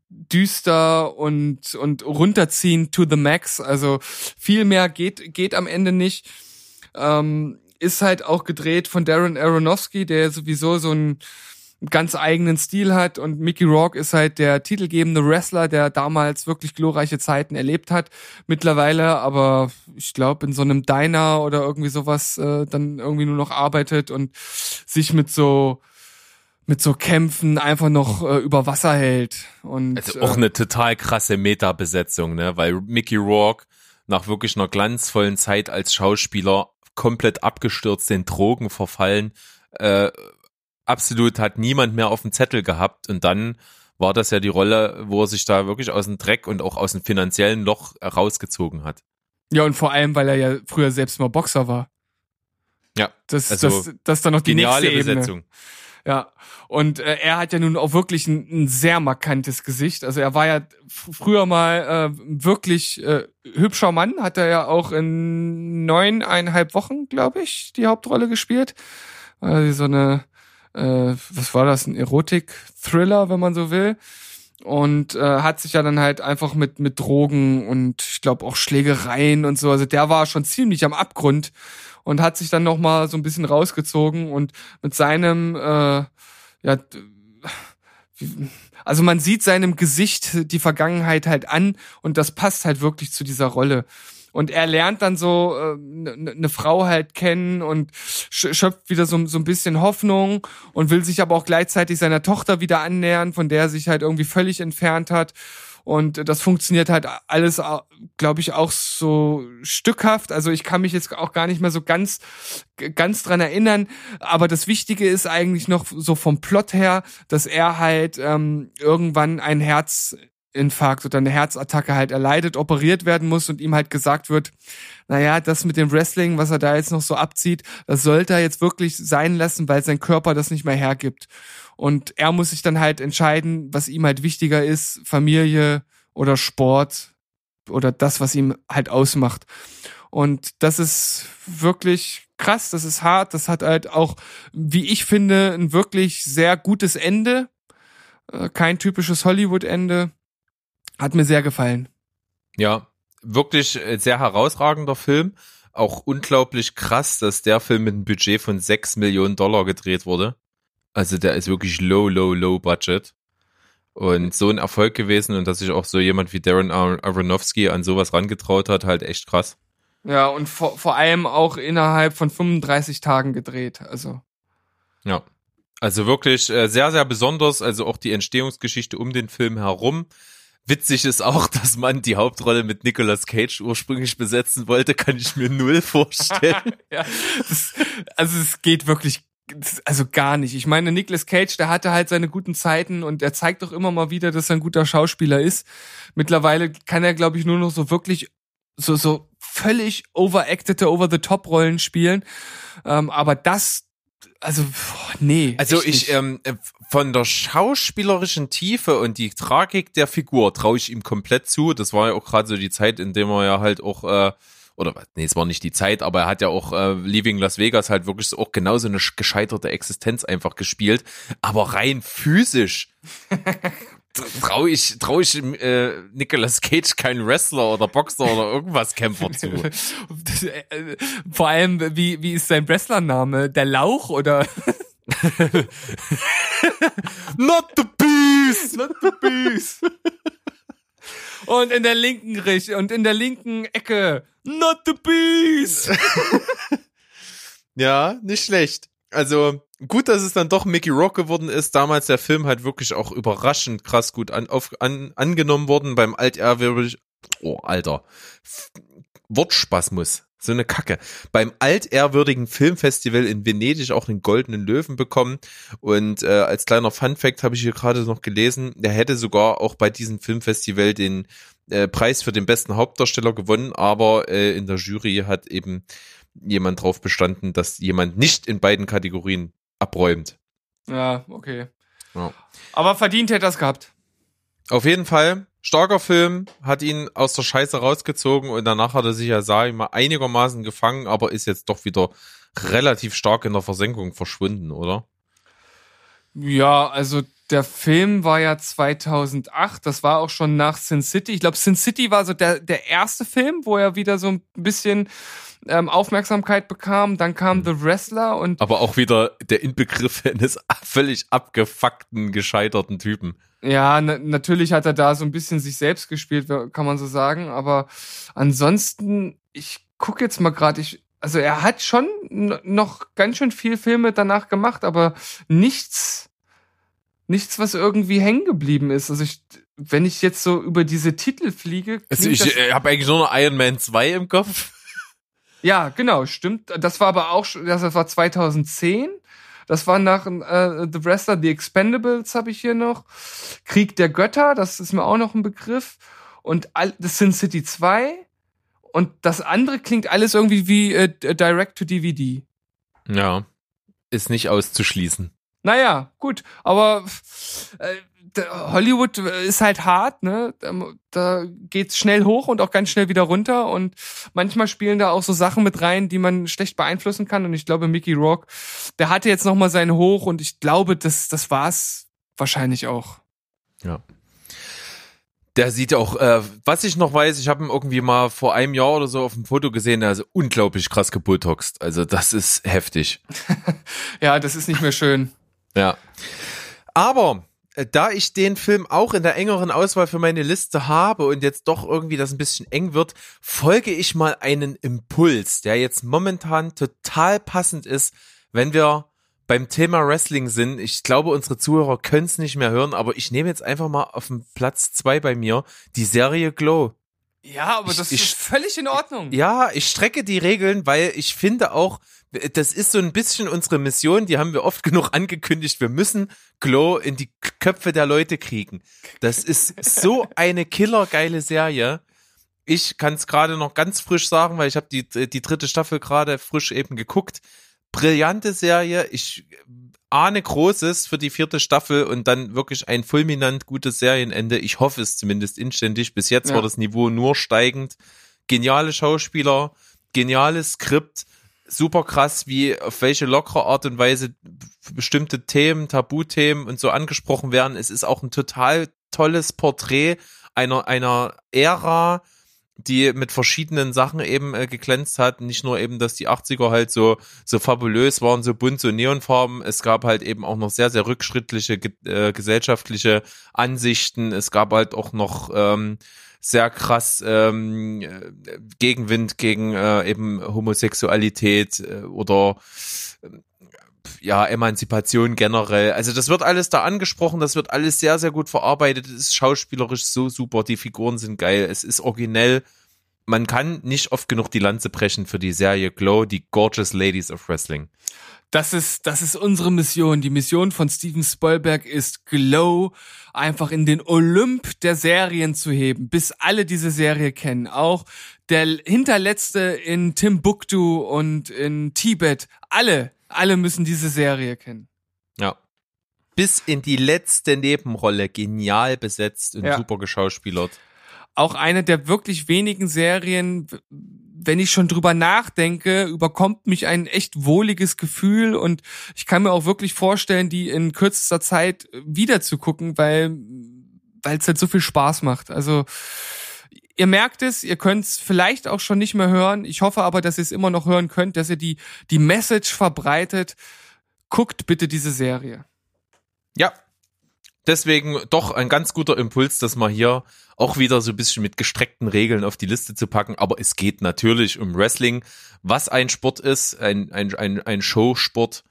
düster und, und runterziehen to the max. Also viel mehr geht, geht am Ende nicht. Ähm, ist halt auch gedreht von Darren Aronofsky, der sowieso so einen ganz eigenen Stil hat und Mickey Rourke ist halt der titelgebende Wrestler, der damals wirklich glorreiche Zeiten erlebt hat. Mittlerweile aber, ich glaube, in so einem Diner oder irgendwie sowas äh, dann irgendwie nur noch arbeitet und sich mit so mit so Kämpfen einfach noch äh, über Wasser hält. Und Also auch äh, eine total krasse Meta-Besetzung, ne? Weil Mickey Rourke nach wirklich einer glanzvollen Zeit als Schauspieler komplett abgestürzt, den Drogen verfallen, äh, absolut hat niemand mehr auf dem Zettel gehabt und dann war das ja die Rolle, wo er sich da wirklich aus dem Dreck und auch aus dem finanziellen Loch rausgezogen hat. ja, und vor allem, weil er ja früher selbst mal Boxer war. Ja, Das, Also, das, das ist dann noch die nächste Ebene. Besetzung. Ja, und äh, er hat ja nun auch wirklich ein, ein sehr markantes Gesicht. Also er war ja früher mal äh, wirklich äh, hübscher Mann, hat er ja auch in neuneinhalb Wochen, glaube ich, die Hauptrolle gespielt. Also so eine, äh, was war das, ein Erotik-Thriller, wenn man so will. Und äh, hat sich ja dann halt einfach mit, mit Drogen und ich glaube auch Schlägereien und so, also der war schon ziemlich am Abgrund und hat sich dann noch mal so ein bisschen rausgezogen und mit seinem äh, ja also man sieht seinem Gesicht die Vergangenheit halt an und das passt halt wirklich zu dieser Rolle und er lernt dann so eine äh, ne- ne Frau halt kennen und sch- schöpft wieder so, so ein bisschen Hoffnung und will sich aber auch gleichzeitig seiner Tochter wieder annähern, von der er sich halt irgendwie völlig entfernt hat. Und das funktioniert halt alles, glaube ich, auch so stückhaft. Also ich kann mich jetzt auch gar nicht mehr so ganz, ganz dran erinnern. Aber das Wichtige ist eigentlich noch so vom Plot her, dass er halt ähm, irgendwann ein Herzinfarkt oder eine Herzattacke halt erleidet, operiert werden muss und ihm halt gesagt wird, naja, das mit dem Wrestling, was er da jetzt noch so abzieht, das sollte er jetzt wirklich sein lassen, weil sein Körper das nicht mehr hergibt. Und er muss sich dann halt entscheiden, was ihm halt wichtiger ist, Familie oder Sport oder das, was ihm halt ausmacht. Und das ist wirklich krass, das ist hart, das hat halt auch, wie ich finde, ein wirklich sehr gutes Ende. Äh, Kein typisches Hollywood-Ende. Hat mir sehr gefallen. Ja, wirklich äh, sehr herausragender Film. Auch unglaublich krass, dass der Film mit einem Budget von 6 Millionen Dollar gedreht wurde. Also der ist wirklich low, low, low budget. Und so ein Erfolg gewesen und dass sich auch so jemand wie Darren Ar- Aronofsky an sowas rangetraut hat, halt echt krass. Ja, und vor, vor allem auch innerhalb von 35 Tagen gedreht. Also, Ja. Also wirklich äh, sehr, sehr besonders. Also auch die Entstehungsgeschichte um den Film herum. Witzig ist auch, dass man die Hauptrolle mit Nicolas Cage ursprünglich besetzen wollte, kann ich mir null vorstellen. ja, das, also es geht wirklich also gar nicht. Ich meine, Nicolas Cage, der hatte halt seine guten Zeiten und er zeigt doch immer mal wieder, dass er ein guter Schauspieler ist. Mittlerweile kann er, glaube ich, nur noch so wirklich so so völlig overactete, over-the-top-Rollen spielen. Ähm, aber das, also boah, nee. Also ich ähm, äh, von der schauspielerischen Tiefe und die Tragik der Figur traue ich ihm komplett zu. Das war ja auch gerade so die Zeit, in der er ja halt auch äh, oder nee, es war nicht die Zeit, aber er hat ja auch äh, Leaving Las Vegas halt wirklich so auch genauso eine sch- gescheiterte Existenz einfach gespielt, aber rein physisch traue ich trau ich äh, Nicolas Cage keinen Wrestler oder Boxer oder irgendwas Kämpfer zu. Vor allem, wie, wie ist sein Wrestlername? Der Lauch oder? Not the Beast. Not the Beast. Und in der linken Richt und in der linken Ecke Not the Beast. Ja, nicht schlecht. Also gut, dass es dann doch Mickey Rock geworden ist. Damals der Film halt wirklich auch überraschend krass gut an, auf, an, angenommen worden beim altehrwürdig. Oh, Alter. Wortspasmus. So eine Kacke. Beim altehrwürdigen Filmfestival in Venedig auch den Goldenen Löwen bekommen. Und äh, als kleiner Funfact habe ich hier gerade noch gelesen, der hätte sogar auch bei diesem Filmfestival den äh, Preis für den besten Hauptdarsteller gewonnen, aber äh, in der Jury hat eben jemand drauf bestanden, dass jemand nicht in beiden Kategorien abräumt. Ja, okay. Ja. Aber verdient hätte er es gehabt. Auf jeden Fall, starker Film, hat ihn aus der Scheiße rausgezogen und danach hat er sich ja, sag ich mal, einigermaßen gefangen, aber ist jetzt doch wieder relativ stark in der Versenkung verschwunden, oder? Ja, also der Film war ja 2008, das war auch schon nach Sin City. Ich glaube, Sin City war so der, der erste Film, wo er wieder so ein bisschen ähm, Aufmerksamkeit bekam. Dann kam The Wrestler und Aber auch wieder der Inbegriff eines völlig abgefuckten, gescheiterten Typen. Ja, na, natürlich hat er da so ein bisschen sich selbst gespielt, kann man so sagen. Aber ansonsten, ich gucke jetzt mal gerade, ich, also er hat schon noch ganz schön viel Filme danach gemacht, aber nichts, nichts, was irgendwie hängen geblieben ist. Also ich, wenn ich jetzt so über diese Titel fliege, Also ich äh, habe eigentlich nur noch Iron Man 2 im Kopf. Ja, genau, stimmt. Das war aber auch, schon- das war 2010. Das war nach äh, The Wrestler, The Expendables habe ich hier noch. Krieg der Götter, das ist mir auch noch ein Begriff. Und all, das Sin City 2. Und das andere klingt alles irgendwie wie äh, Direct to DVD. Ja, ist nicht auszuschließen. Naja, gut, aber äh, Hollywood ist halt hart, ne? Da, geht's schnell hoch und auch ganz schnell wieder runter und manchmal spielen da auch so Sachen mit rein, die man schlecht beeinflussen kann und ich glaube Mickey Rock, der hatte jetzt noch mal seinen Hoch und ich glaube, das das war's wahrscheinlich auch. Ja. Der sieht auch, äh, was ich noch weiß, ich habe ihn irgendwie mal vor einem Jahr oder so auf dem Foto gesehen, der ist unglaublich krass gebulltoxt. Also das ist heftig. Ja, das ist nicht mehr schön. Ja. Aber äh, da ich den Film auch in der engeren Auswahl für meine Liste habe und jetzt doch irgendwie das ein bisschen eng wird, folge ich mal einen Impuls, der jetzt momentan total passend ist, wenn wir beim Thema Wrestling sind. Ich glaube, unsere Zuhörer können es nicht mehr hören, aber ich nehme jetzt einfach mal auf den Platz zwei bei mir die Serie Glow. Ja, aber das Ich- ist völlig in Ordnung. Ja, ich strecke die Regeln, weil ich finde auch, das ist so ein bisschen unsere Mission, die haben wir oft genug angekündigt. Wir müssen Glow in die Köpfe der Leute kriegen. Das ist so eine killergeile Serie. Ich kann es gerade noch ganz frisch sagen, weil ich habe die, die dritte Staffel gerade frisch eben geguckt. Brillante Serie. Ich ahne Großes für die vierte Staffel und dann wirklich ein fulminant gutes Serienende. Ich hoffe es zumindest inständig. Bis jetzt Ja. war das Niveau nur steigend. Geniale Schauspieler, geniales Skript, super krass, wie auf welche lockere Art und Weise bestimmte Themen, Tabuthemen und so angesprochen werden. Es ist auch ein total tolles Porträt einer, einer Ära, die mit verschiedenen Sachen eben äh, geglänzt hat. Nicht nur eben, dass die 80er halt so, so fabulös waren, so bunt, so neonfarben. Es gab halt eben auch noch sehr, sehr rückschrittliche äh, gesellschaftliche Ansichten. Es gab halt auch noch ähm, sehr krass ähm, äh, Gegenwind gegen äh, eben Homosexualität äh, oder ja, Emanzipation generell. Also das wird alles da angesprochen, das wird alles sehr, sehr gut verarbeitet. Es ist schauspielerisch so super, die Figuren sind geil, es ist originell. Man kann nicht oft genug die Lanze brechen für die Serie Glow, die Gorgeous Ladies of Wrestling. Das ist, das ist unsere Mission. Die Mission von Steven Spielberg ist Glow einfach in den Olymp der Serien zu heben, bis alle diese Serie kennen. Auch der hinterletzte in Timbuktu und in Tibet. Alle, alle müssen diese Serie kennen. Ja. Bis in die letzte Nebenrolle genial besetzt und Ja. super geschauspielert. Auch eine der wirklich wenigen Serien, wenn ich schon drüber nachdenke, überkommt mich ein echt wohliges Gefühl und ich kann mir auch wirklich vorstellen, die in kürzester Zeit wieder zu gucken, weil weil es halt so viel Spaß macht. Also ihr merkt es, ihr könnt es vielleicht auch schon nicht mehr hören. Ich hoffe aber, dass ihr es immer noch hören könnt, dass ihr die die Message verbreitet. Guckt bitte diese Serie. Ja. deswegen doch ein ganz guter Impuls, das mal hier auch wieder so ein bisschen mit gestreckten Regeln auf die Liste zu packen. Aber es geht natürlich um Wrestling, was ein Sport ist, ein, ein, ein, ein Showsport.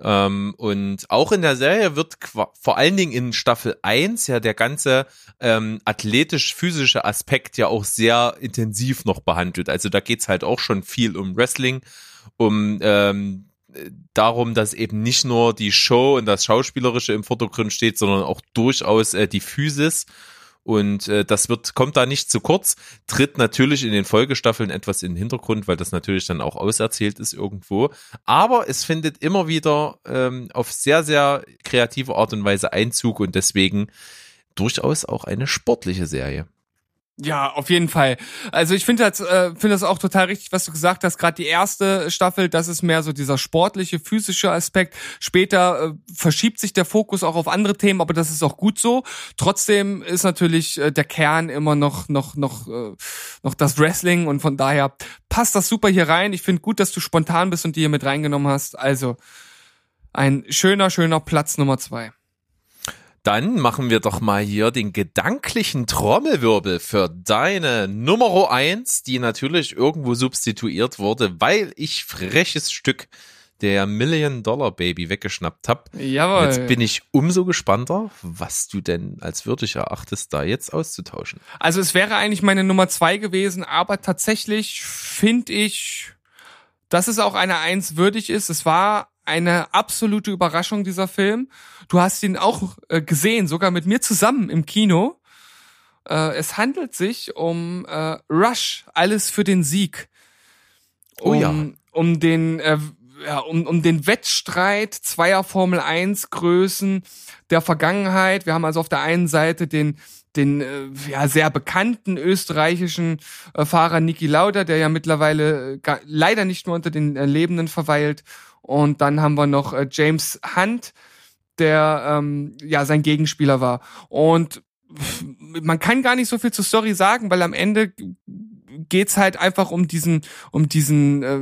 Ähm, und auch in der Serie wird vor allen Dingen in Staffel 1 ja der ganze ähm, athletisch-physische Aspekt ja auch sehr intensiv noch behandelt. Also da geht's halt auch schon viel um Wrestling, um ähm, darum, dass eben nicht nur die Show und das Schauspielerische im Vordergrund steht, sondern auch durchaus äh, die Physis. Und äh, das wird, kommt da nicht zu kurz, tritt natürlich in den Folgestaffeln etwas in den Hintergrund, weil das natürlich dann auch auserzählt ist irgendwo. Aber es findet immer wieder ähm, auf sehr, sehr kreative Art und Weise Einzug und deswegen durchaus auch eine sportliche Serie. Ja, auf jeden Fall. Also ich finde das, äh, finde das auch total richtig, was du gesagt hast. Gerade die erste Staffel, das ist mehr so dieser sportliche, physische Aspekt. Später äh, verschiebt sich der Fokus auch auf andere Themen, aber das ist auch gut so. Trotzdem ist natürlich äh, der Kern immer noch, noch, noch, äh, noch das Wrestling und von daher passt das super hier rein. Ich finde gut, dass du spontan bist und die hier mit reingenommen hast. Also ein schöner, schöner Platz Nummer zwei. Dann machen wir doch mal hier den gedanklichen Trommelwirbel für deine Nummer eins, die natürlich irgendwo substituiert wurde, weil ich freches Stück der Million Dollar Baby weggeschnappt habe. Jawohl. Jetzt bin ich umso gespannter, was du denn als würdig erachtest, da jetzt auszutauschen. Also es wäre eigentlich meine Nummer zwei gewesen, aber tatsächlich finde ich, dass es auch eine Eins würdig ist. Es war eine absolute Überraschung, dieser Film. Du hast ihn auch äh, gesehen, sogar mit mir zusammen im Kino. Äh, es handelt sich um äh, Rush, alles für den Sieg. Oh um, ja. Um den, äh, ja, um, um den Wettstreit zweier Formel 1 Größen der Vergangenheit. Wir haben also auf der einen Seite den den äh, ja sehr bekannten österreichischen äh, Fahrer Niki Lauda, der ja mittlerweile äh, leider nicht nur unter den Lebenden verweilt. Und dann haben wir noch äh, James Hunt, der ähm, ja sein Gegenspieler war. Und man kann gar nicht so viel zur Story sagen, weil am Ende geht's halt einfach um diesen um diesen äh,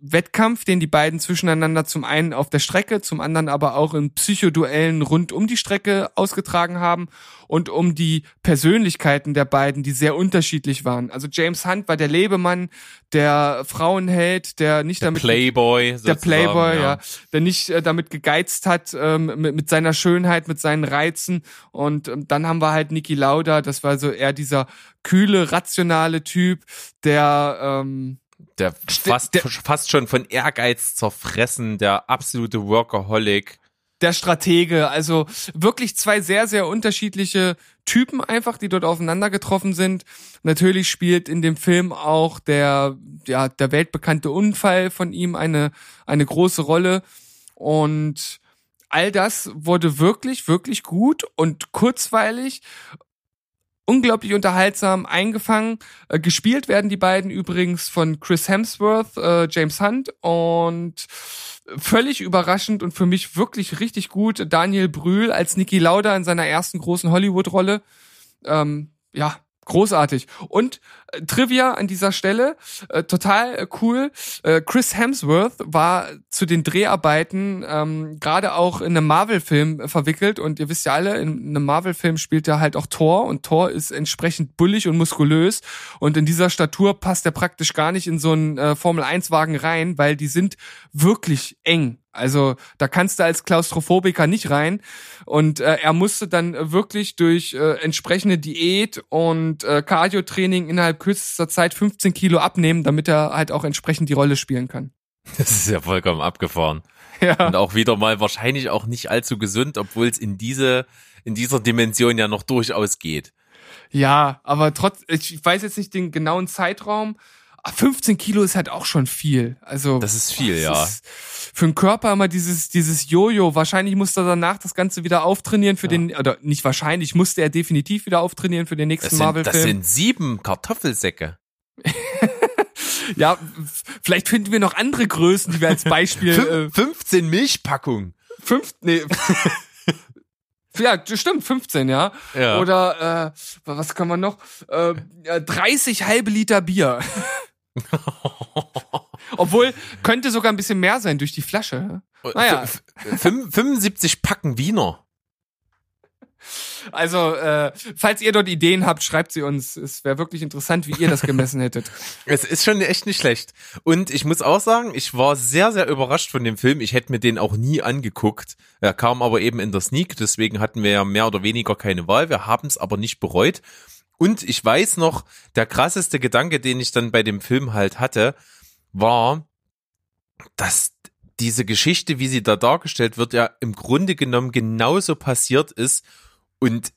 Wettkampf, den die beiden zwischeneinander zum einen auf der Strecke, zum anderen aber auch in Psychoduellen rund um die Strecke ausgetragen haben und um die Persönlichkeiten der beiden, die sehr unterschiedlich waren. Also James Hunt war der Lebemann, der Frauenheld, der nicht damit Playboy, der Playboy, ja. der nicht äh, damit gegeizt hat, ähm, mit, mit seiner Schönheit, mit seinen Reizen. Und ähm, dann haben wir halt Niki Lauda, das war so eher dieser kühle, rationale Typ, der ähm, Der fast, der- fast schon von Ehrgeiz zerfressen, der absolute Workaholic. der Stratege. Also wirklich zwei sehr, sehr unterschiedliche Typen einfach, die dort aufeinander getroffen sind. Natürlich spielt in dem Film auch der, ja, der weltbekannte Unfall von ihm eine, eine große Rolle. Und all das wurde wirklich, wirklich gut und kurzweilig unglaublich unterhaltsam eingefangen. Äh, gespielt werden die beiden übrigens von Chris Hemsworth, äh, James Hunt und völlig überraschend und für mich wirklich richtig gut Daniel Brühl als Niki Lauda in seiner ersten großen Hollywood-Rolle. Ähm, ja, großartig. Und äh, Trivia an dieser Stelle, äh, total äh, cool. Äh, Chris Hemsworth war zu den Dreharbeiten ähm, gerade auch in einem Marvel-Film äh, verwickelt und ihr wisst ja alle, in einem Marvel-Film spielt er halt auch Thor und Thor ist entsprechend bullig und muskulös und in dieser Statur passt er praktisch gar nicht in so einen äh, Formel-1-Wagen rein, weil die sind wirklich eng. Also da kannst du als Klaustrophobiker nicht rein. Und äh, er musste dann wirklich durch äh, entsprechende Diät und äh, Cardio-Training innerhalb kürzester Zeit 15 Kilo abnehmen, damit er halt auch entsprechend die Rolle spielen kann. Das ist ja vollkommen abgefahren. Ja. Und auch wieder mal wahrscheinlich auch nicht allzu gesund, obwohl es in diese, in dieser Dimension ja noch durchaus geht. Ja, aber trotz, ich weiß jetzt nicht den genauen Zeitraum. Ah, 15 Kilo ist halt auch schon viel. Also Das ist viel, das ja. Ist für den Körper immer dieses dieses Jojo. Wahrscheinlich musste er danach das Ganze wieder auftrainieren für den oder nicht wahrscheinlich musste er definitiv wieder auftrainieren für den nächsten sind, das Marvel-Film. sind sieben Kartoffelsäcke. Ja, vielleicht finden wir noch andere Größen, die wir als Beispiel Fün 15 Milchpackungen. äh, fünf, nee. Ja, stimmt, 15, ja. Ja. Oder äh, was kann man noch? Äh, ja, 30 halbe Liter Bier. Obwohl, könnte sogar ein bisschen mehr sein durch die Flasche. Naja. F- f- fünf- 75 Packen Wiener. Also, äh, falls ihr dort Ideen habt, schreibt sie uns. Es wäre wirklich interessant, wie ihr das gemessen hättet. Es ist schon echt nicht schlecht. Und ich muss auch sagen, ich war sehr, sehr überrascht von dem Film. Ich hätte mir den auch nie angeguckt. Er kam aber eben in der Sneak, deswegen hatten wir ja mehr oder weniger keine Wahl. Wir haben es aber nicht bereut. Und ich weiß noch, der krasseste Gedanke, den ich dann bei dem Film halt hatte, war, dass diese Geschichte, wie sie da dargestellt wird, ja im Grunde genommen genauso passiert ist. Und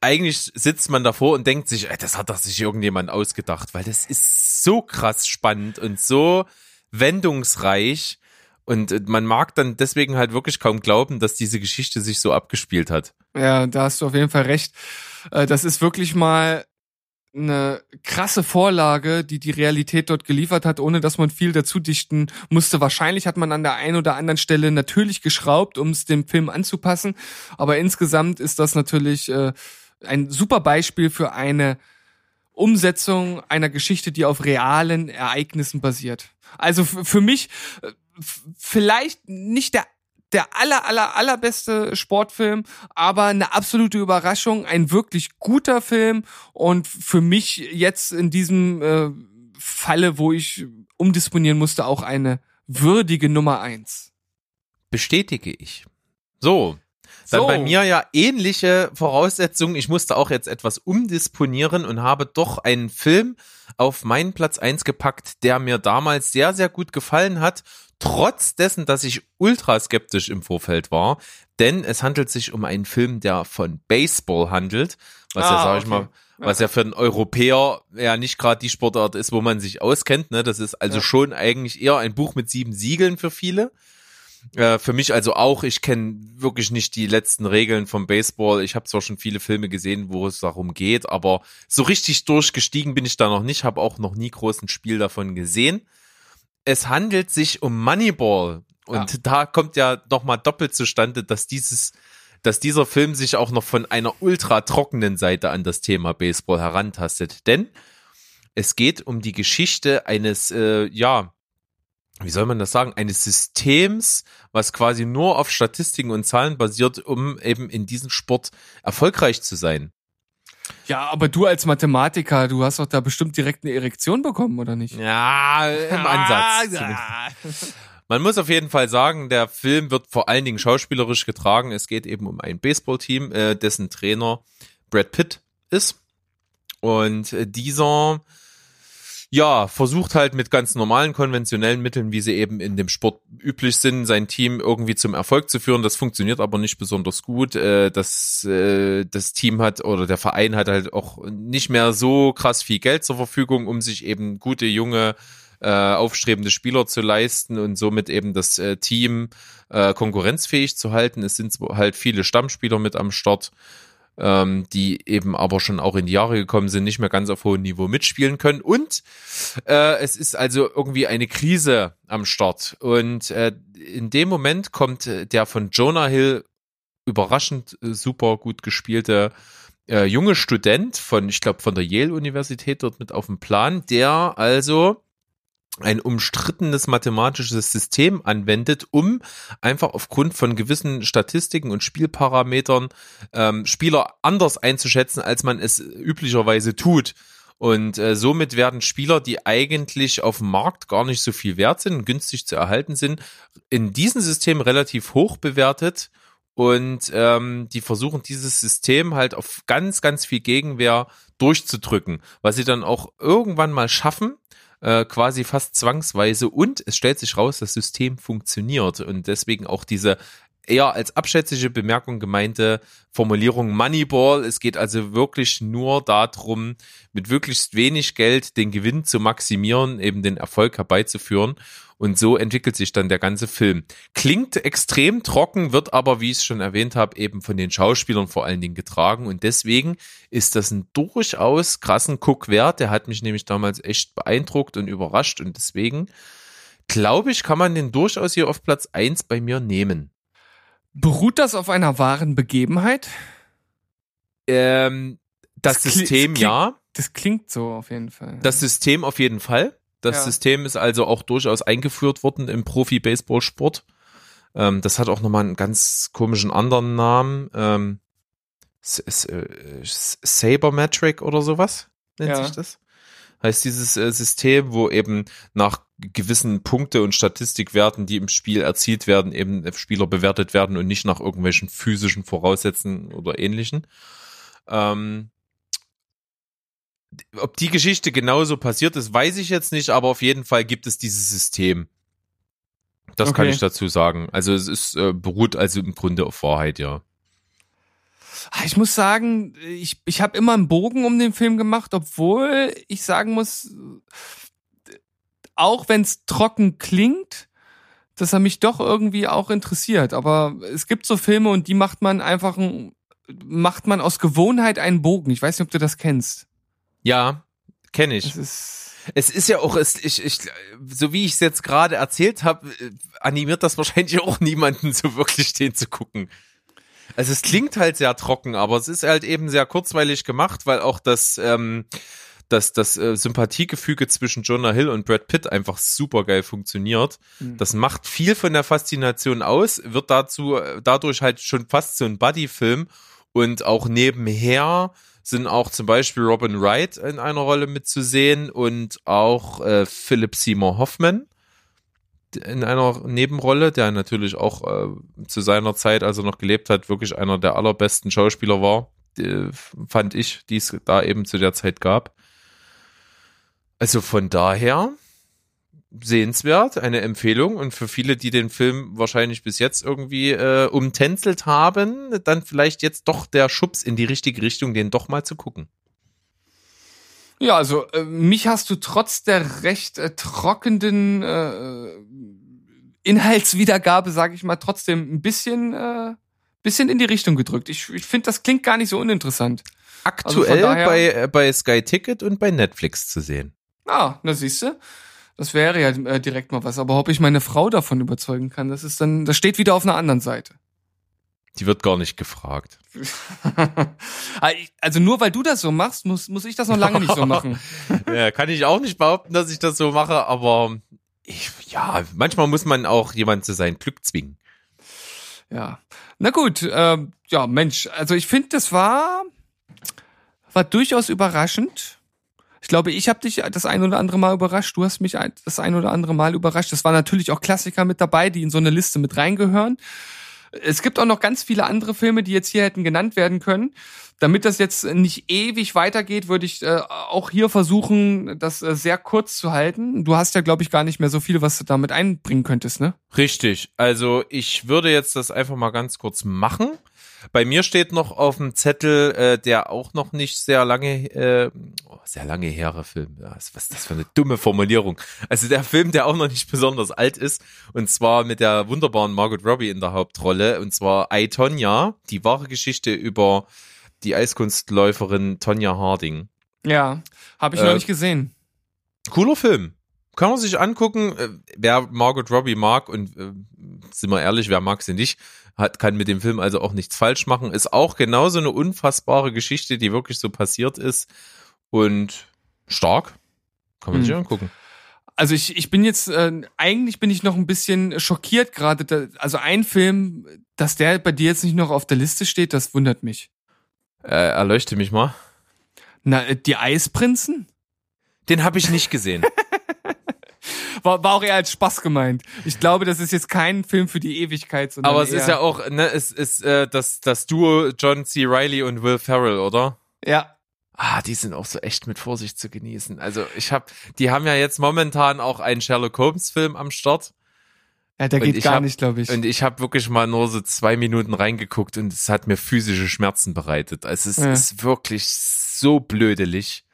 eigentlich sitzt man davor und denkt sich, ey, das hat doch sich irgendjemand ausgedacht, weil das ist so krass spannend und so wendungsreich und man mag dann deswegen halt wirklich kaum glauben, dass diese Geschichte sich so abgespielt hat. Ja, da hast du auf jeden Fall recht. Äh, Das ist wirklich mal eine krasse Vorlage, die die Realität dort geliefert hat, ohne dass man viel dazu dichten musste. Wahrscheinlich hat man an der einen oder anderen Stelle natürlich geschraubt, um es dem Film anzupassen, aber insgesamt ist das natürlich äh, ein super Beispiel für eine Umsetzung einer Geschichte, die auf realen Ereignissen basiert. Also für mich äh, vielleicht nicht der der aller, aller, allerbeste Sportfilm, aber eine absolute Überraschung, ein wirklich guter Film und für mich jetzt in diesem äh, Falle, wo ich umdisponieren musste, auch eine würdige Nummer eins. Bestätige ich. So. Dann So. bei mir ja ähnliche Voraussetzungen. Ich musste auch jetzt etwas umdisponieren und habe doch einen Film auf meinen Platz eins gepackt, der mir damals sehr, sehr gut gefallen hat. Trotz dessen, dass ich ultra skeptisch im Vorfeld war. Denn es handelt sich um einen Film, der von Baseball handelt. Was ja, Ah, sag ich okay. mal, was ja für einen Europäer ja nicht gerade die Sportart ist, wo man sich auskennt. Ne? Das ist also Ja. schon eigentlich eher ein Buch mit sieben Siegeln für viele. Äh, für mich also auch, ich kenne wirklich nicht die letzten Regeln vom Baseball. Ich habe zwar schon viele Filme gesehen, wo es darum geht, aber so richtig durchgestiegen bin ich da noch nicht, habe auch noch nie großen Spiel davon gesehen. Es handelt sich um Moneyball und Ja. da kommt ja noch mal doppelt zustande, dass dieses dass dieser Film sich auch noch von einer ultra trockenen Seite an das Thema Baseball herantastet, denn es geht um die Geschichte eines äh, ja wie soll man das sagen, eines Systems, was quasi nur auf Statistiken und Zahlen basiert, um eben in diesem Sport erfolgreich zu sein. Ja, aber du als Mathematiker, du hast doch da bestimmt direkt eine Erektion bekommen, oder nicht? Ja, im Ansatz. zumindest. Man muss auf jeden Fall sagen, der Film wird vor allen Dingen schauspielerisch getragen. Es geht eben um ein Baseballteam, äh, dessen Trainer Brad Pitt ist. Und äh, dieser ja, versucht halt mit ganz normalen konventionellen Mitteln, wie sie eben in dem Sport üblich sind, sein Team irgendwie zum Erfolg zu führen. Das funktioniert aber nicht besonders gut. Äh, Das, äh, das Team hat oder der Verein hat halt auch nicht mehr so krass viel Geld zur Verfügung, um sich eben gute, junge, äh, aufstrebende Spieler zu leisten und somit eben das äh, Team äh, konkurrenzfähig zu halten. Es sind halt viele Stammspieler mit am Start ähm, die eben aber schon auch in die Jahre gekommen sind, nicht mehr ganz auf hohem Niveau mitspielen können. Und äh, es ist also irgendwie eine Krise am Start. Und äh, in dem Moment kommt äh, der von Jonah Hill überraschend äh, super gut gespielte äh, junge Student von, ich glaube, von der Yale-Universität dort mit auf den Plan, der also ein umstrittenes mathematisches System anwendet, um einfach aufgrund von gewissen Statistiken und Spielparametern ähm, Spieler anders einzuschätzen, als man es üblicherweise tut. Und äh, somit werden Spieler, die eigentlich auf dem Markt gar nicht so viel wert sind, günstig zu erhalten sind, in diesem System relativ hoch bewertet. Und ähm, die versuchen dieses System halt auf ganz, ganz viel Gegenwehr durchzudrücken, was sie dann auch irgendwann mal schaffen, äh, quasi fast zwangsweise. Und es stellt sich raus, das System funktioniert. Und deswegen auch diese eher als abschätzige Bemerkung gemeinte Formulierung Moneyball. Es geht also wirklich nur darum, mit möglichst wenig Geld den Gewinn zu maximieren, eben den Erfolg herbeizuführen. Und so entwickelt sich dann der ganze Film. Klingt extrem trocken, wird aber, wie ich es schon erwähnt habe, eben von den Schauspielern vor allen Dingen getragen. Und deswegen ist das ein durchaus krassen Guck wert. Der hat mich nämlich damals echt beeindruckt und überrascht. Und deswegen glaube ich, kann man den durchaus hier auf Platz eins bei mir nehmen. Beruht das auf einer wahren Begebenheit? Ähm, das, Das System klingt- ja. Das klingt so auf jeden Fall. Das System auf jeden Fall. Das Ja. System ist also auch durchaus eingeführt worden im Profi-Baseball-Sport. Ähm, das hat auch nochmal einen ganz komischen anderen Namen. Ähm, äh, Sabermetric oder sowas nennt Ja. sich das. Heißt dieses äh, System, wo eben nach gewissen Punkte und Statistikwerten, die im Spiel erzielt werden, eben Spieler bewertet werden und nicht nach irgendwelchen physischen Voraussetzungen oder ähnlichen. Ähm, ob die Geschichte genauso passiert ist, weiß ich jetzt nicht, aber auf jeden Fall gibt es dieses System. Das kann Okay. ich dazu sagen. Also es ist äh, beruht also im Grunde auf Wahrheit, ja. Ah, Ich muss sagen, ich, ich habe immer einen Bogen um den Film gemacht, obwohl ich sagen muss, auch wenn es trocken klingt, dass er mich doch irgendwie auch interessiert. Aber es gibt so Filme und die macht man einfach, ein- macht man aus Gewohnheit einen Bogen. Ich weiß nicht, ob du das kennst. Ja, kenne ich. Das ist, Es ist ja auch, es, ich, ich, so wie ich es jetzt gerade erzählt habe, äh, animiert das wahrscheinlich auch niemanden so wirklich den zu gucken. Also es klingt halt sehr trocken, aber es ist halt eben sehr kurzweilig gemacht, weil auch das, ähm, das, das äh, Sympathiegefüge zwischen Jonah Hill und Brad Pitt einfach super geil funktioniert. Mhm. Das macht viel von der Faszination aus, wird dazu äh, dadurch halt schon fast so ein Buddy-Film und auch nebenher sind auch zum Beispiel Robin Wright in einer Rolle mitzusehen und auch äh, Philip Seymour Hoffman in einer Nebenrolle, der natürlich auch äh, zu seiner Zeit, als er noch gelebt hat, wirklich einer der allerbesten Schauspieler war, äh, fand ich, die es da eben zu der Zeit gab. Also von daher sehenswert, eine Empfehlung und für viele, die den Film wahrscheinlich bis jetzt irgendwie äh, umtänzelt haben, dann vielleicht jetzt doch der Schubs in die richtige Richtung, den doch mal zu gucken. ja, also äh, mich hast du trotz der recht äh, trockenen äh, Inhaltswiedergabe, sage ich mal, trotzdem ein bisschen, äh, bisschen in die Richtung gedrückt. Ich, ich finde, das klingt gar nicht so uninteressant. Also Aktuell daher- bei, äh, bei Sky Ticket und bei Netflix zu sehen. Ah, na siehste, das wäre ja äh, direkt mal was. Aber ob ich meine Frau davon überzeugen kann, das ist dann, das steht wieder auf einer anderen Seite. Die wird gar nicht gefragt. also nur weil du das so machst, muss, muss ich das noch lange nicht so machen. ja, kann ich auch nicht behaupten, dass ich das so mache, aber ich, ja, manchmal muss man auch jemand zu sein Glück zwingen. Ja. Na gut, ähm, ja, Mensch, also ich finde, das war, war durchaus überraschend. Ich glaube, ich habe dich das ein oder andere Mal überrascht. Du hast mich das ein oder andere Mal überrascht. Es waren natürlich auch Klassiker mit dabei, die in so eine Liste mit reingehören. Es gibt auch noch ganz viele andere Filme, die jetzt hier hätten genannt werden können. Damit das jetzt nicht ewig weitergeht, würde ich äh, auch hier versuchen, das äh, sehr kurz zu halten. Du hast ja, glaube ich, gar nicht mehr so viel, was du damit einbringen könntest, ne? Richtig. Also ich würde jetzt das einfach mal ganz kurz machen. Bei mir steht noch auf dem Zettel, äh, der auch noch nicht sehr lange, äh, oh, sehr lange here Film. Ja, was ist das für eine dumme Formulierung? Also der Film, der auch noch nicht besonders alt ist, und zwar mit der wunderbaren Margot Robbie in der Hauptrolle, und zwar I, Tonya, die wahre Geschichte über die Eiskunstläuferin Tonja Harding. Ja, habe ich Äh, noch nicht gesehen. Cooler Film. Kann man sich angucken. Äh, Wer Margot Robbie mag und äh, sind wir ehrlich, wer mag sie nicht, hat, kann mit dem Film also auch nichts falsch machen. Ist auch genauso eine unfassbare Geschichte, die wirklich so passiert ist. Und stark. Kann man sich Hm. angucken. Also ich, ich bin jetzt, äh, eigentlich bin ich noch ein bisschen schockiert gerade. Da- Also ein Film, dass der bei dir jetzt nicht noch auf der Liste steht, das wundert mich. Äh, erleuchte mich mal. Na, äh, die Eisprinzen? Den habe ich nicht gesehen. War, war auch eher als Spaß gemeint. Ich glaube, das ist jetzt kein Film für die Ewigkeit, sondern Aber es ist ja auch, ne, es ist äh, das, das Duo John C. Reilly und Will Ferrell, oder? Ja, Ah, die sind auch so echt mit Vorsicht zu genießen. Also ich habe, die haben ja jetzt momentan auch einen Sherlock Holmes Film am Start ja der Und geht gar hab- nicht, glaube ich. und ich habe wirklich mal nur so zwei Minuten reingeguckt und es hat mir physische Schmerzen bereitet. Also es Ja. ist wirklich so blödelig.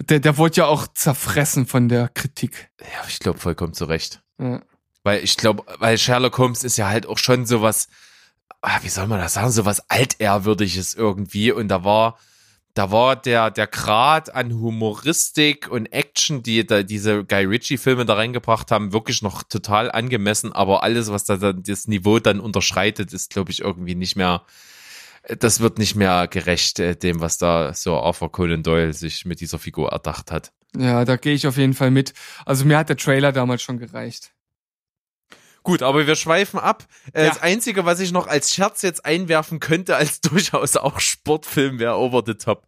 Der, der wurde ja auch zerfressen von der Kritik. Ja, ich glaube vollkommen zu Recht. Ja. Weil ich glaube, weil Sherlock Holmes ist ja halt auch schon sowas, ah, wie soll man das sagen, sowas altehrwürdiges irgendwie und da war da war der der Grad an Humoristik und Action, die da diese Guy Ritchie Filme da reingebracht haben, wirklich noch total angemessen, aber alles was da dann das Niveau dann unterschreitet, ist glaube ich irgendwie nicht mehr das wird nicht mehr gerecht äh, dem, was da so Arthur Conan Doyle sich mit dieser Figur erdacht hat. ja, da gehe ich auf jeden Fall mit. Also mir hat der Trailer damals schon gereicht. Gut, aber wir schweifen ab. Äh, Ja. Das Einzige, was ich noch als Scherz jetzt einwerfen könnte, als durchaus auch Sportfilm, wäre Over the Top.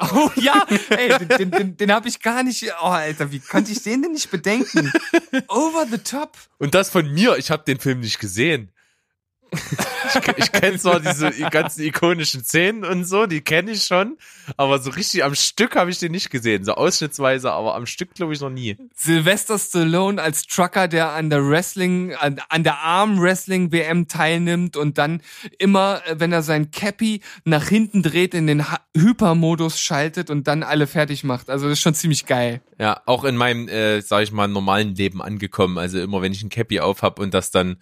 Oh ja, ey, den, den, den, den habe ich gar nicht. Oh, Alter, wie konnte ich den denn nicht bedenken? Over the top. Und das von mir, ich habe den Film nicht gesehen. Ich, ich kenne zwar diese ganzen ikonischen Szenen und so, die kenne ich schon, aber so richtig am Stück habe ich den nicht gesehen. So ausschnittsweise, aber am Stück glaube ich noch nie. Sylvester Stallone als Trucker, der an der Wrestling, an, an der Arm Wrestling WM teilnimmt und dann immer, äh, wenn er sein Cappy nach hinten dreht, in den Hypermodus schaltet und dann alle fertig macht. Also das ist schon ziemlich geil. Ja, auch in meinem, äh, sag ich mal, normalen Leben angekommen. Also immer, wenn ich ein Cappy auf hab und das dann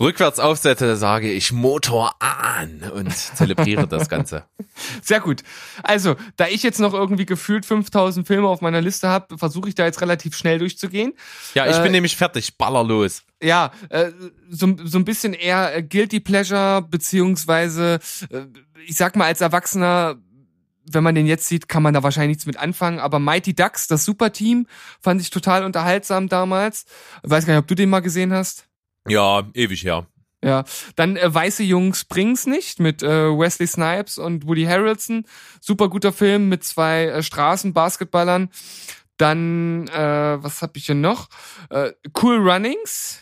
rückwärts aufsetze, sage ich Motor an und zelebriere das Ganze. Sehr gut. Also, da ich jetzt noch irgendwie gefühlt 5000 Filme auf meiner Liste habe, versuche ich da jetzt relativ schnell durchzugehen. Ja, ich Äh, bin nämlich fertig, baller los. Ja, äh, so, so ein bisschen eher äh, Guilty Pleasure, beziehungsweise, äh, ich sag mal, als Erwachsener, wenn man den jetzt sieht, kann man da wahrscheinlich nichts mit anfangen. Aber Mighty Ducks, das Superteam, fand ich total unterhaltsam damals. Weiß gar nicht, ob du den mal gesehen hast. Ja, ewig her. Ja, dann äh, Weiße Jungs bring's nicht mit äh, Wesley Snipes und Woody Harrelson. Super guter Film mit zwei äh, Straßenbasketballern. Dann, äh, was hab ich hier noch? Äh, cool Runnings.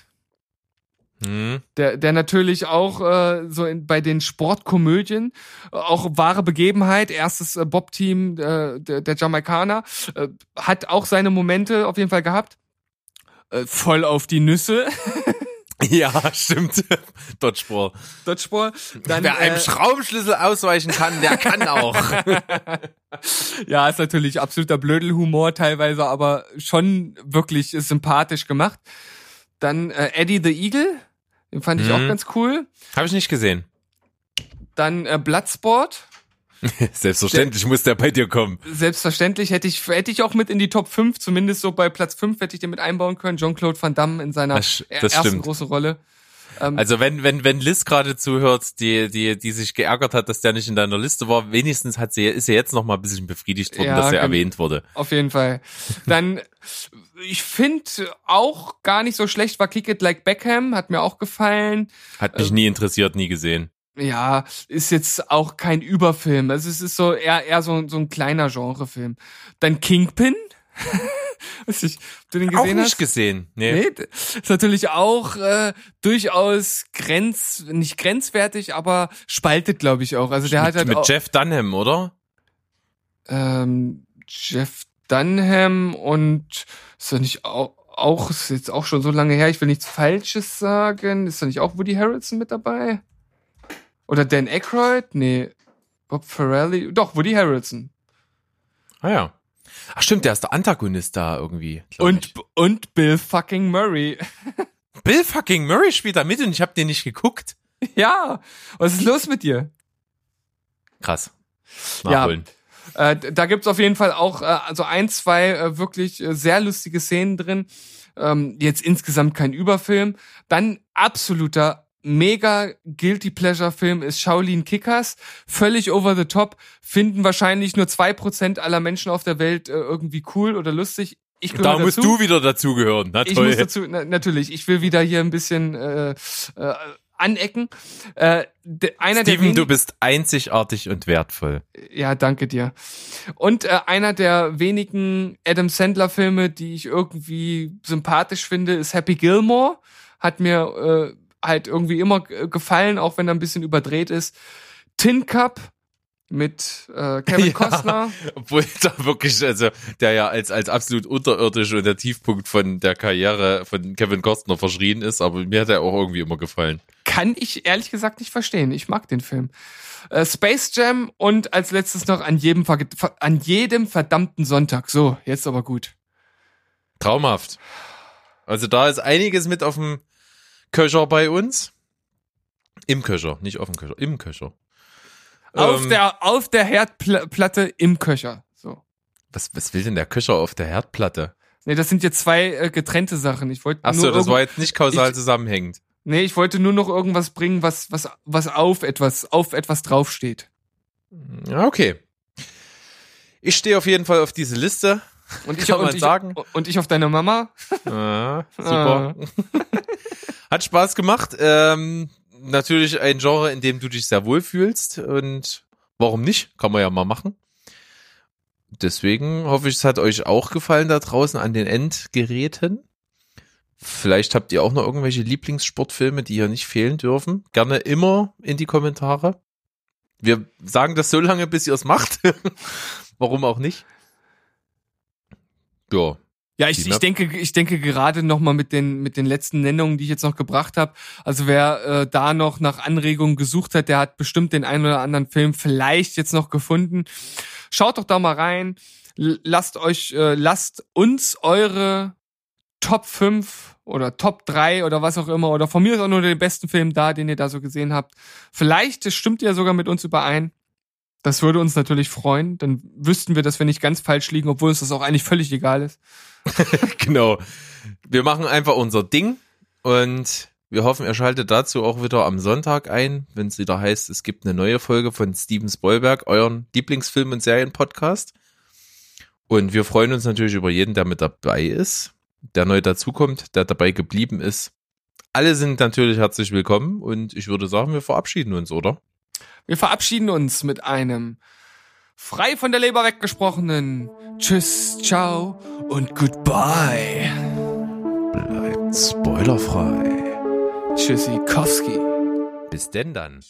Hm. Der, der natürlich auch äh, so in, bei den Sportkomödien äh, auch wahre Begebenheit, erstes äh, Bob-Team äh, der, der Jamaikaner, äh, hat auch seine Momente auf jeden Fall gehabt. Äh, voll auf die Nüsse, Ja, stimmt. Dodgeball. Dodgeball. Dann, Wer einem äh, Schraubenschlüssel ausweichen kann, der kann auch. Ja, ist natürlich absoluter Blödelhumor teilweise, aber schon wirklich sympathisch gemacht. Dann äh, Eddie the Eagle, den fand ich Mhm. auch ganz cool. Habe ich nicht gesehen. Dann äh, Bloodsport. Selbstverständlich muss der bei dir kommen. Selbstverständlich hätte ich, hätte ich auch mit in die Top 5, zumindest so bei Platz 5 hätte ich den mit einbauen können. Jean-Claude Van Damme in seiner Das- das ersten stimmt. großen Rolle. Ähm, Also wenn, wenn, wenn Liz gerade zuhört, die, die, die sich geärgert hat, dass der nicht in deiner Liste war, wenigstens hat sie, ist sie jetzt noch mal ein bisschen befriedigt worden, Ja, dass er erwähnt wurde. Auf jeden Fall. Dann, ich finde auch gar nicht so schlecht war Kick It Like Beckham, hat mir auch gefallen. Hat mich nie interessiert, nie gesehen. Ja, ist jetzt auch kein Überfilm. Also es ist so eher, eher so, so ein kleiner Genrefilm. Dann Kingpin. Weiß ich, du den Auch gesehen nicht hast? gesehen. Nee. Nee, ist natürlich auch äh, durchaus grenz, nicht grenzwertig, aber spaltet, glaube ich, auch. Also der hat mit, halt mit auch, Jeff Dunham, oder? ähm, Jeff Dunham und ist er nicht auch, auch, ist jetzt auch schon so lange her, ich will nichts Falsches sagen. Ist da nicht auch Woody Harrelson mit dabei? Oder Dan Aykroyd? Nee. Bob Ferrelli? Doch, Woody Harrelson. Ah ja. Ach stimmt, der ist der Antagonist da irgendwie. Und, ich. und Bill fucking Murray. Bill fucking Murray spielt da mit und ich habe den nicht geguckt. ja. Was ist los mit dir? Krass. Ja. Nachholen. Äh, da gibt's auf jeden Fall auch äh, also ein, zwei äh, wirklich äh, sehr lustige Szenen drin. Ähm, jetzt insgesamt kein Überfilm. Dann absoluter mega guilty pleasure Film ist Shaolin Kickers. Völlig over the top. Finden wahrscheinlich nur zwei Prozent aller Menschen auf der Welt äh, irgendwie cool oder lustig. Ich Da musst dazu. du wieder dazugehören. Na Ich muss dazu, na, natürlich, ich will wieder hier ein bisschen äh, äh, anecken. Äh, de, einer der Steven, wenigen- du bist einzigartig und wertvoll. ja, danke dir. Und äh, einer der wenigen Adam Sandler Filme, die ich irgendwie sympathisch finde, ist Happy Gilmore. Hat mir äh, halt irgendwie immer g- gefallen, auch wenn er ein bisschen überdreht ist. Tin Cup mit äh, Kevin Ja. Costner. Obwohl da wirklich, also der ja als, als absolut unterirdisch und der Tiefpunkt von der Karriere von Kevin Costner verschrien ist, aber mir hat er auch irgendwie immer gefallen. Kann ich ehrlich gesagt nicht verstehen. Ich mag den Film. Äh, Space Jam und als letztes noch an jedem, an jedem verdammten Sonntag. So, jetzt aber gut. Traumhaft. Also da ist einiges mit auf dem Köcher bei uns. Im Köcher, nicht auf dem Köcher, im Köcher. Auf Ähm, der, auf der Herdplatte im Köcher. So. was, was will denn der Köcher auf der Herdplatte? Nee, das sind jetzt zwei äh, getrennte Sachen. Ich wollte Achso, das war jetzt nicht kausal ich- zusammenhängend. Nee, ich wollte nur noch irgendwas bringen, was was was auf etwas auf etwas draufsteht. Ja, okay. Ich stehe auf jeden Fall auf diese Liste. Und ich Kann und ich, sagen. und ich auf deine Mama. Ah, super. Hat Spaß gemacht. Ähm, natürlich ein Genre, in dem du dich sehr wohl fühlst und warum nicht? Kann man ja mal machen. Deswegen hoffe ich, es hat euch auch gefallen da draußen an den Endgeräten. Vielleicht habt ihr auch noch irgendwelche Lieblingssportfilme, die hier nicht fehlen dürfen. Gerne immer in die Kommentare. Wir sagen das so lange, bis ihr es macht. Warum auch nicht? Ja. Ja, ich, ich denke, ich denke gerade noch mal mit den mit den letzten Nennungen, die ich jetzt noch gebracht habe. Also wer äh, da noch nach Anregungen gesucht hat, der hat bestimmt den einen oder anderen Film vielleicht jetzt noch gefunden. Schaut doch da mal rein. Lasst euch, äh, lasst uns eure Top 5 oder Top 3 oder was auch immer oder von mir ist auch nur den besten Film da, den ihr da so gesehen habt. Vielleicht stimmt ihr sogar mit uns überein. Das würde uns natürlich freuen. Dann wüssten wir, dass wir nicht ganz falsch liegen, obwohl uns das auch eigentlich völlig egal ist. genau. Wir machen einfach unser Ding und wir hoffen, ihr schaltet dazu auch wieder am Sonntag ein, wenn es wieder heißt, es gibt eine neue Folge von Steven Spoilberg, euren Lieblingsfilm- und Serienpodcast. Und wir freuen uns natürlich über jeden, der mit dabei ist, der neu dazukommt, der dabei geblieben ist. Alle sind natürlich herzlich willkommen und ich würde sagen, wir verabschieden uns, oder? Wir verabschieden uns mit einem frei von der Leber weggesprochenen Tschüss, ciao und goodbye. Bleibt spoilerfrei. Tschüssikowski. Bis denn dann.